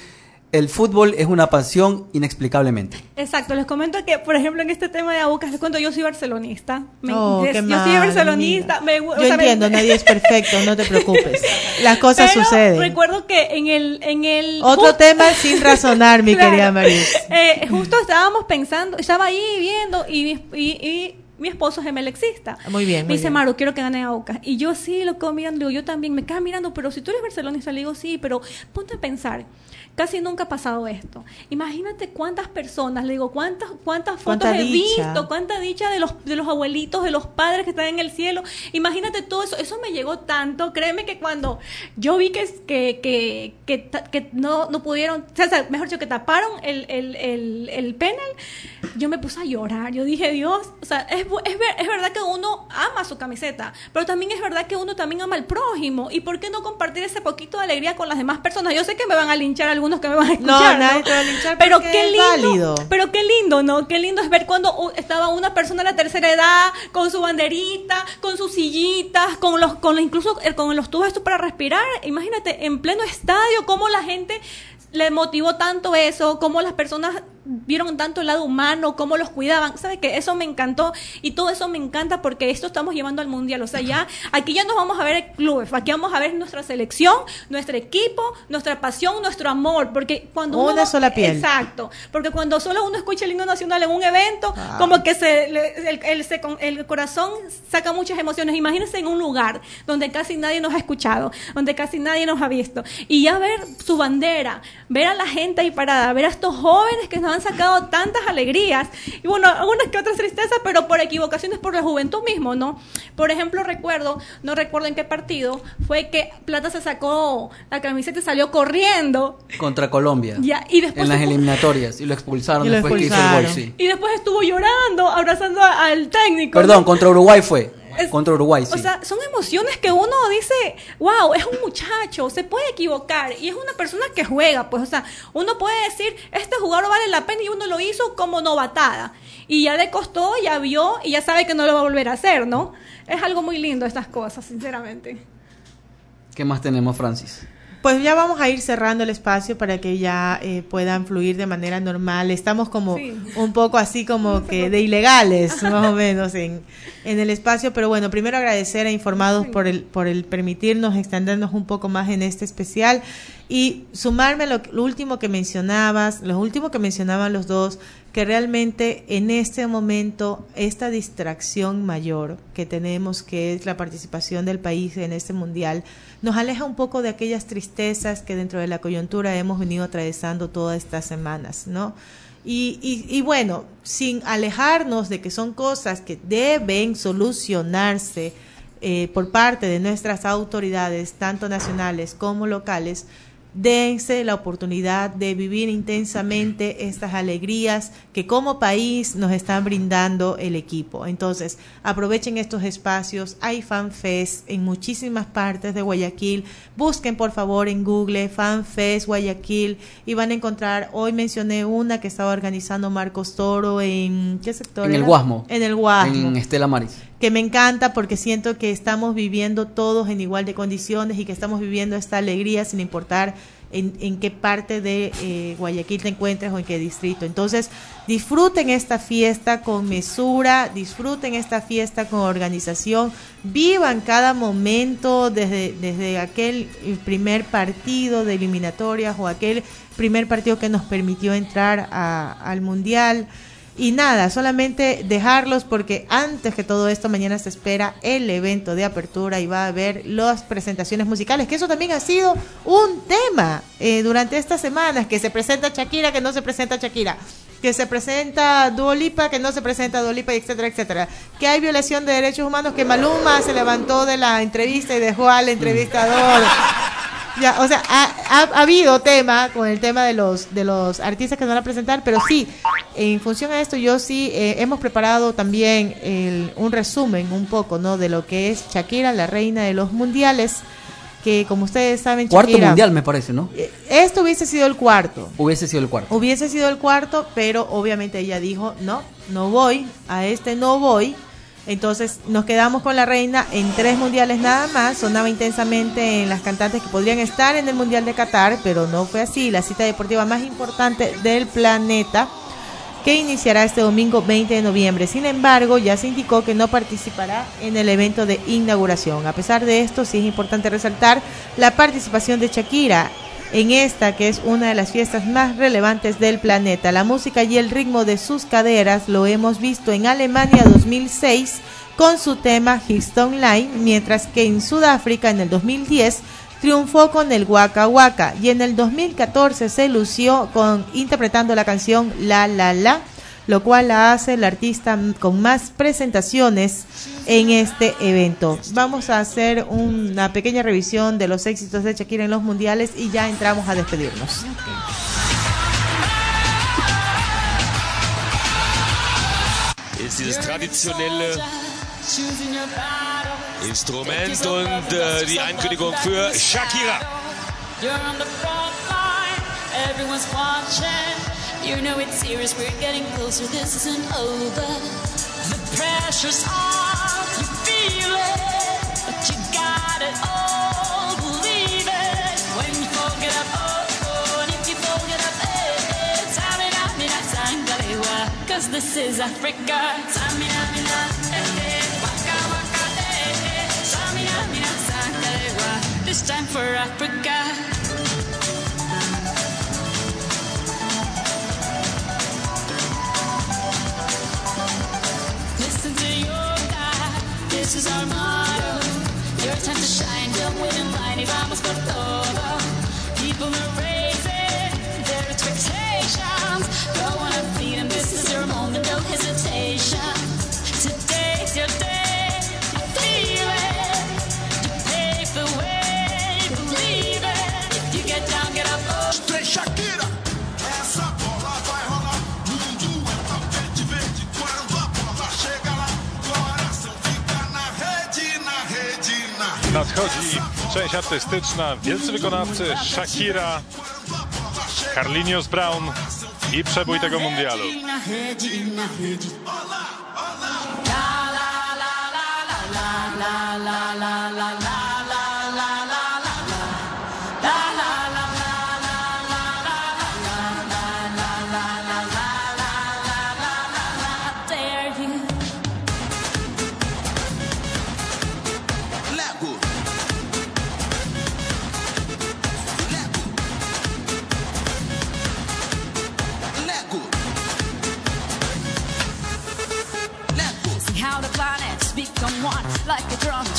el fútbol es una pasión inexplicablemente. Exacto, les comento que, por ejemplo, en este tema de Aucas, les cuento, yo soy barcelonista. Me- Oh, qué yo mal, soy barcelonista. me o Yo sea, me- entiendo, nadie es perfecto, no te preocupes. Las cosas Pero suceden. Recuerdo que en el... En el Otro tema sin razonar, mi Claro. querida Maris. Eh, justo estábamos pensando, estaba ahí viendo y, y mi esposo es emelexista. Muy bien, Me muy dice, bien. Maru, quiero que gane Aucas. Y yo sí lo quedo mirando, digo, yo también, me queda mirando, pero si tú eres barcelonista, le digo, sí, pero ponte a pensar. Casi nunca ha pasado esto. Imagínate cuántas personas, le digo, cuántas, cuántas fotos he dicha. visto, cuánta dicha de los, de los abuelitos, de los padres que están en el cielo. Imagínate todo eso. Eso me llegó tanto. Créeme que cuando yo vi que, que, que, que, no, no pudieron, o sea, mejor dicho, que taparon el, el, el, el penal, yo me puse a llorar. Yo dije, Dios, o sea, es, es, ver- es verdad que uno ama su camiseta, pero también es verdad que uno también ama al prójimo. ¿Y por qué no compartir ese poquito de alegría con las demás personas? Yo sé que me van a linchar algunos que me van a escuchar. ¿no? te va a linchar pero qué lindo, válido. pero qué lindo, ¿no? Qué lindo es ver cuando estaba una persona de la tercera edad con su banderita, con sus sillitas, con los, con los- incluso eh, con los tubos estos para respirar. Imagínate en pleno estadio cómo la gente le motivó tanto eso, cómo las personas vieron tanto el lado humano, cómo los cuidaban. ¿Sabe que Eso me encantó y todo eso me encanta porque esto estamos llevando al mundial. O sea, ya aquí ya nos vamos a ver el club, aquí vamos a ver nuestra selección, nuestro equipo, nuestra pasión, nuestro amor, porque cuando uno Una va- sola piel. Exacto, porque cuando solo uno escucha el himno nacional en un evento, Ah. como que se, le- el, el- se con- el corazón saca muchas emociones. Imagínense en un lugar donde casi nadie nos ha escuchado, donde casi nadie nos ha visto, y ya ver su bandera, ver a la gente ahí parada, ver a estos jóvenes que nos han sacado tantas alegrías, y bueno, algunas que otras tristezas, pero por equivocaciones por la juventud mismo, ¿no? Por ejemplo, recuerdo, no recuerdo en qué partido, fue que Plata se sacó la camiseta y salió corriendo. Contra Colombia. Ya, y después en las eliminatorias. Y lo expulsaron Y lo después que hizo el gol, sí. Y después estuvo llorando, abrazando a- al técnico. Perdón, ¿no? contra Uruguay fue. Es- Contra Uruguay, sí. O sea, son emociones que uno dice, wow, es un muchacho, se puede equivocar y es una persona que juega, pues, o sea, uno puede decir, este jugador vale la pena y uno lo hizo como novatada y ya le costó, ya vio y ya sabe que no lo va a volver a hacer, ¿no? Es algo muy lindo estas cosas, sinceramente. ¿Qué más tenemos, Francis? Pues ya vamos a ir cerrando el espacio para que ya eh, puedan fluir de manera normal. Estamos como Sí. un poco así como que de ilegales, más o menos, en, en el espacio. Pero bueno, primero agradecer a Informados por el, por el permitirnos extendernos un poco más en este especial y sumarme a lo, lo último que mencionabas, lo último que mencionaban los dos, que realmente en este momento esta distracción mayor que tenemos, que es la participación del país en este mundial, nos aleja un poco de aquellas tristezas que dentro de la coyuntura hemos venido atravesando todas estas semanas, ¿no? Y, y, y bueno, sin alejarnos de que son cosas que deben solucionarse eh, por parte de nuestras autoridades, tanto nacionales como locales, dense la oportunidad de vivir intensamente estas alegrías que como país nos están brindando el equipo. Entonces, aprovechen estos espacios. Hay FanFest en muchísimas partes de Guayaquil. Busquen por favor en Google FanFest Guayaquil y van a encontrar, hoy mencioné una que estaba organizando Marcos Toro en, ¿qué sector? En el? Guasmo. En el Guasmo En Estela Maris. que me encanta porque siento que estamos viviendo todos en igual de condiciones y que estamos viviendo esta alegría sin importar en, en qué parte de eh, Guayaquil te encuentres o en qué distrito. Entonces, disfruten esta fiesta con mesura, disfruten esta fiesta con organización, vivan cada momento desde, desde aquel primer partido de eliminatorias o aquel primer partido que nos permitió entrar al Mundial. Y nada, solamente dejarlos porque antes que todo esto, mañana se espera el evento de apertura y va a haber las presentaciones musicales, que eso también ha sido un tema eh, durante estas semanas, que se presenta Shakira, que no se presenta Shakira, que se presenta Duolipa, que no se presenta Duolipa, etcétera, etcétera. Que hay violación de derechos humanos, que Maluma se levantó de la entrevista y dejó al entrevistador. Ya, o sea, ha, ha- ha habido tema con el tema de los de los artistas que se van a presentar, pero sí, en función a esto, yo sí eh, hemos preparado también el- un resumen un poco, ¿no? De lo que es Shakira, la reina de los mundiales. que como ustedes saben, Cuarto Shakira- mundial, me parece, ¿no? Esto hubiese sido el cuarto. Hubiese sido el cuarto. Hubiese sido el cuarto, pero obviamente ella dijo, no, no voy, a este no voy. Entonces nos quedamos con la reina en tres mundiales nada más. Sonaba intensamente en las cantantes que podrían estar en el Mundial de Qatar, pero no fue así. La cita deportiva más importante del planeta que iniciará este domingo 20 de noviembre. Sin embargo, ya se indicó que no participará en el evento de inauguración. A pesar de esto, sí es importante resaltar la participación de Shakira en esta que es una de las fiestas más relevantes del planeta. La música y el ritmo de sus caderas lo hemos visto en Alemania 2006 con su tema Houston Line, mientras que en Sudáfrica en el 2010 triunfó con el Waka Waka y en el 2014 se lució con interpretando la canción La La La, lo cual la hace la artista con más presentaciones en este evento. Vamos a hacer una pequeña revisión de los éxitos de Shakira en los mundiales y ya entramos a despedirnos. ist dieses traditionelle Instrument und äh, die Ankündigung für Shakira. You're on the front line, everyone's watching. You know it's serious, we're getting closer, this isn't over. The pressure's on, you feel it, but you got it all, believe it. When you forget up, oh, oh, and if you forget up, eh, eh, Samina, mina, cause this is Africa. Samina, mina, eh, eh, waka, waka, eh, eh, Samina, mina, sangalewa, this time for Africa. Is our motto. Your time to shine, don't wait in line vamos por todo. People are raising their expectations. Feed them, this is your moment, no hesitation. Today's your day, it. You pave the way, believe it. If you get down, get up, oh. Shakira, nadchodzi część artystyczna. Wielcy wykonawcy Shakira, Carlinius Brown i przebój tego mundialu. La, la, la, la, la, la, la, la.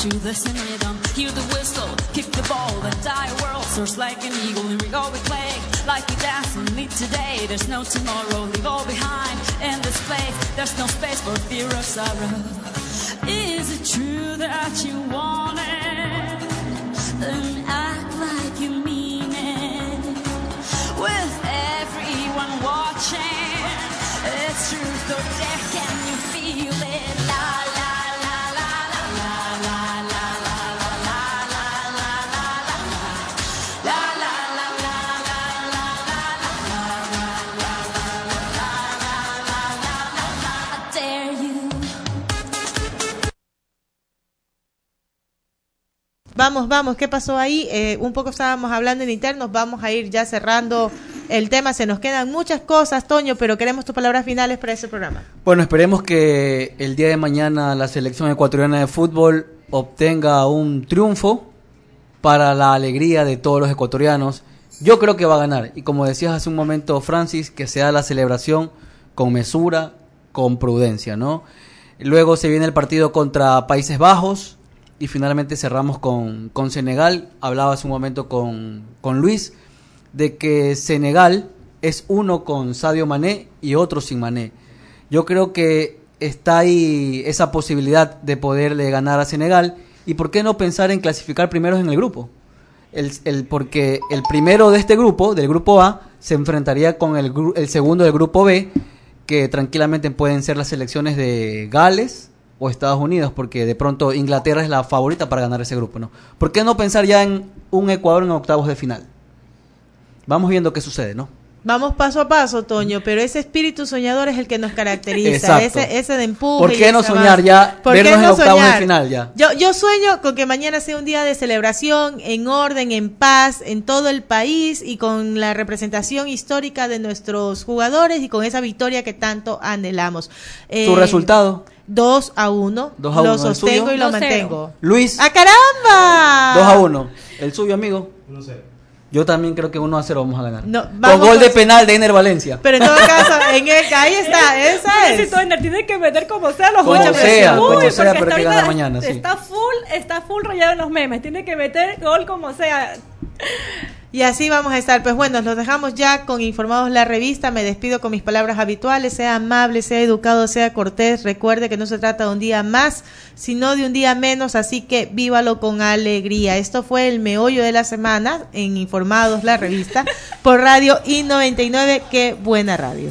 To the rhythm. Hear the whistle, kick the ball, the entire world soars like an eagle. Here we go, we play like we dance and live today. There's no tomorrow, leave all behind in this place. There's no space for fear or sorrow. Is it true that you want it? Vamos, vamos, ¿qué pasó ahí? Eh, un poco estábamos hablando en internos, vamos a ir ya cerrando el tema. Se nos quedan muchas cosas, Toño, pero queremos tus palabras finales para ese programa. Bueno, esperemos que el día de mañana la selección ecuatoriana de fútbol obtenga un triunfo para la alegría de todos los ecuatorianos. Yo creo que va a ganar. Y como decías hace un momento, Francis, que sea la celebración con mesura, con prudencia, ¿no? Luego se viene el partido contra Países Bajos y finalmente cerramos con, con Senegal. Hablaba hace un momento con, con Luis de que Senegal es uno con Sadio Mané y otro sin Mané. Yo creo que está ahí esa posibilidad de poderle ganar a Senegal. ¿Y por qué no pensar en clasificar primeros en el grupo? El, el- porque el primero de este grupo, del grupo A, se enfrentaría con el, el segundo del grupo B, que tranquilamente pueden ser las selecciones de Gales o Estados Unidos, porque de pronto Inglaterra es la favorita para ganar ese grupo, ¿no? ¿Por qué no pensar ya en un Ecuador en octavos de final? Vamos viendo qué sucede, ¿no? Vamos paso a paso, Toño, pero ese espíritu soñador es el que nos caracteriza, ese, ese de empuje. ¿Por qué no soñar ya, ¿Por qué vernos en no octavos de soñar? final ya? Yo, yo sueño con que mañana sea un día de celebración, en orden, en paz, en todo el país y con la representación histórica de nuestros jugadores y con esa victoria que tanto anhelamos. Eh, ¿Tu resultado? 2 a 1. Dos a Lo uno, ¿el sostengo y lo 2-0. mantengo. Luis, ¡Ah, caramba! 2 a 1. ¿El suyo, amigo? Yo también creo que 1 a 0 vamos a ganar. No, Con vamos gol de con- penal de Ener Valencia. Pero en todo caso, en el, ahí está, esa es. Necesito Ener, tiene que meter como sea los Como goles. sea, Uy, como porque sea, pero que ganar mañana, sí. Está full, está full rayado en los memes. Tiene que meter gol como sea. Y así vamos a estar. Pues bueno, los dejamos ya con Informados la Revista. Me despido con mis palabras habituales. Sea amable, sea educado, sea cortés. Recuerde que no se trata de un día más, sino de un día menos. Así que vívalo con alegría. Esto fue el meollo de la semana en Informados la Revista por Radio I99. Qué buena radio.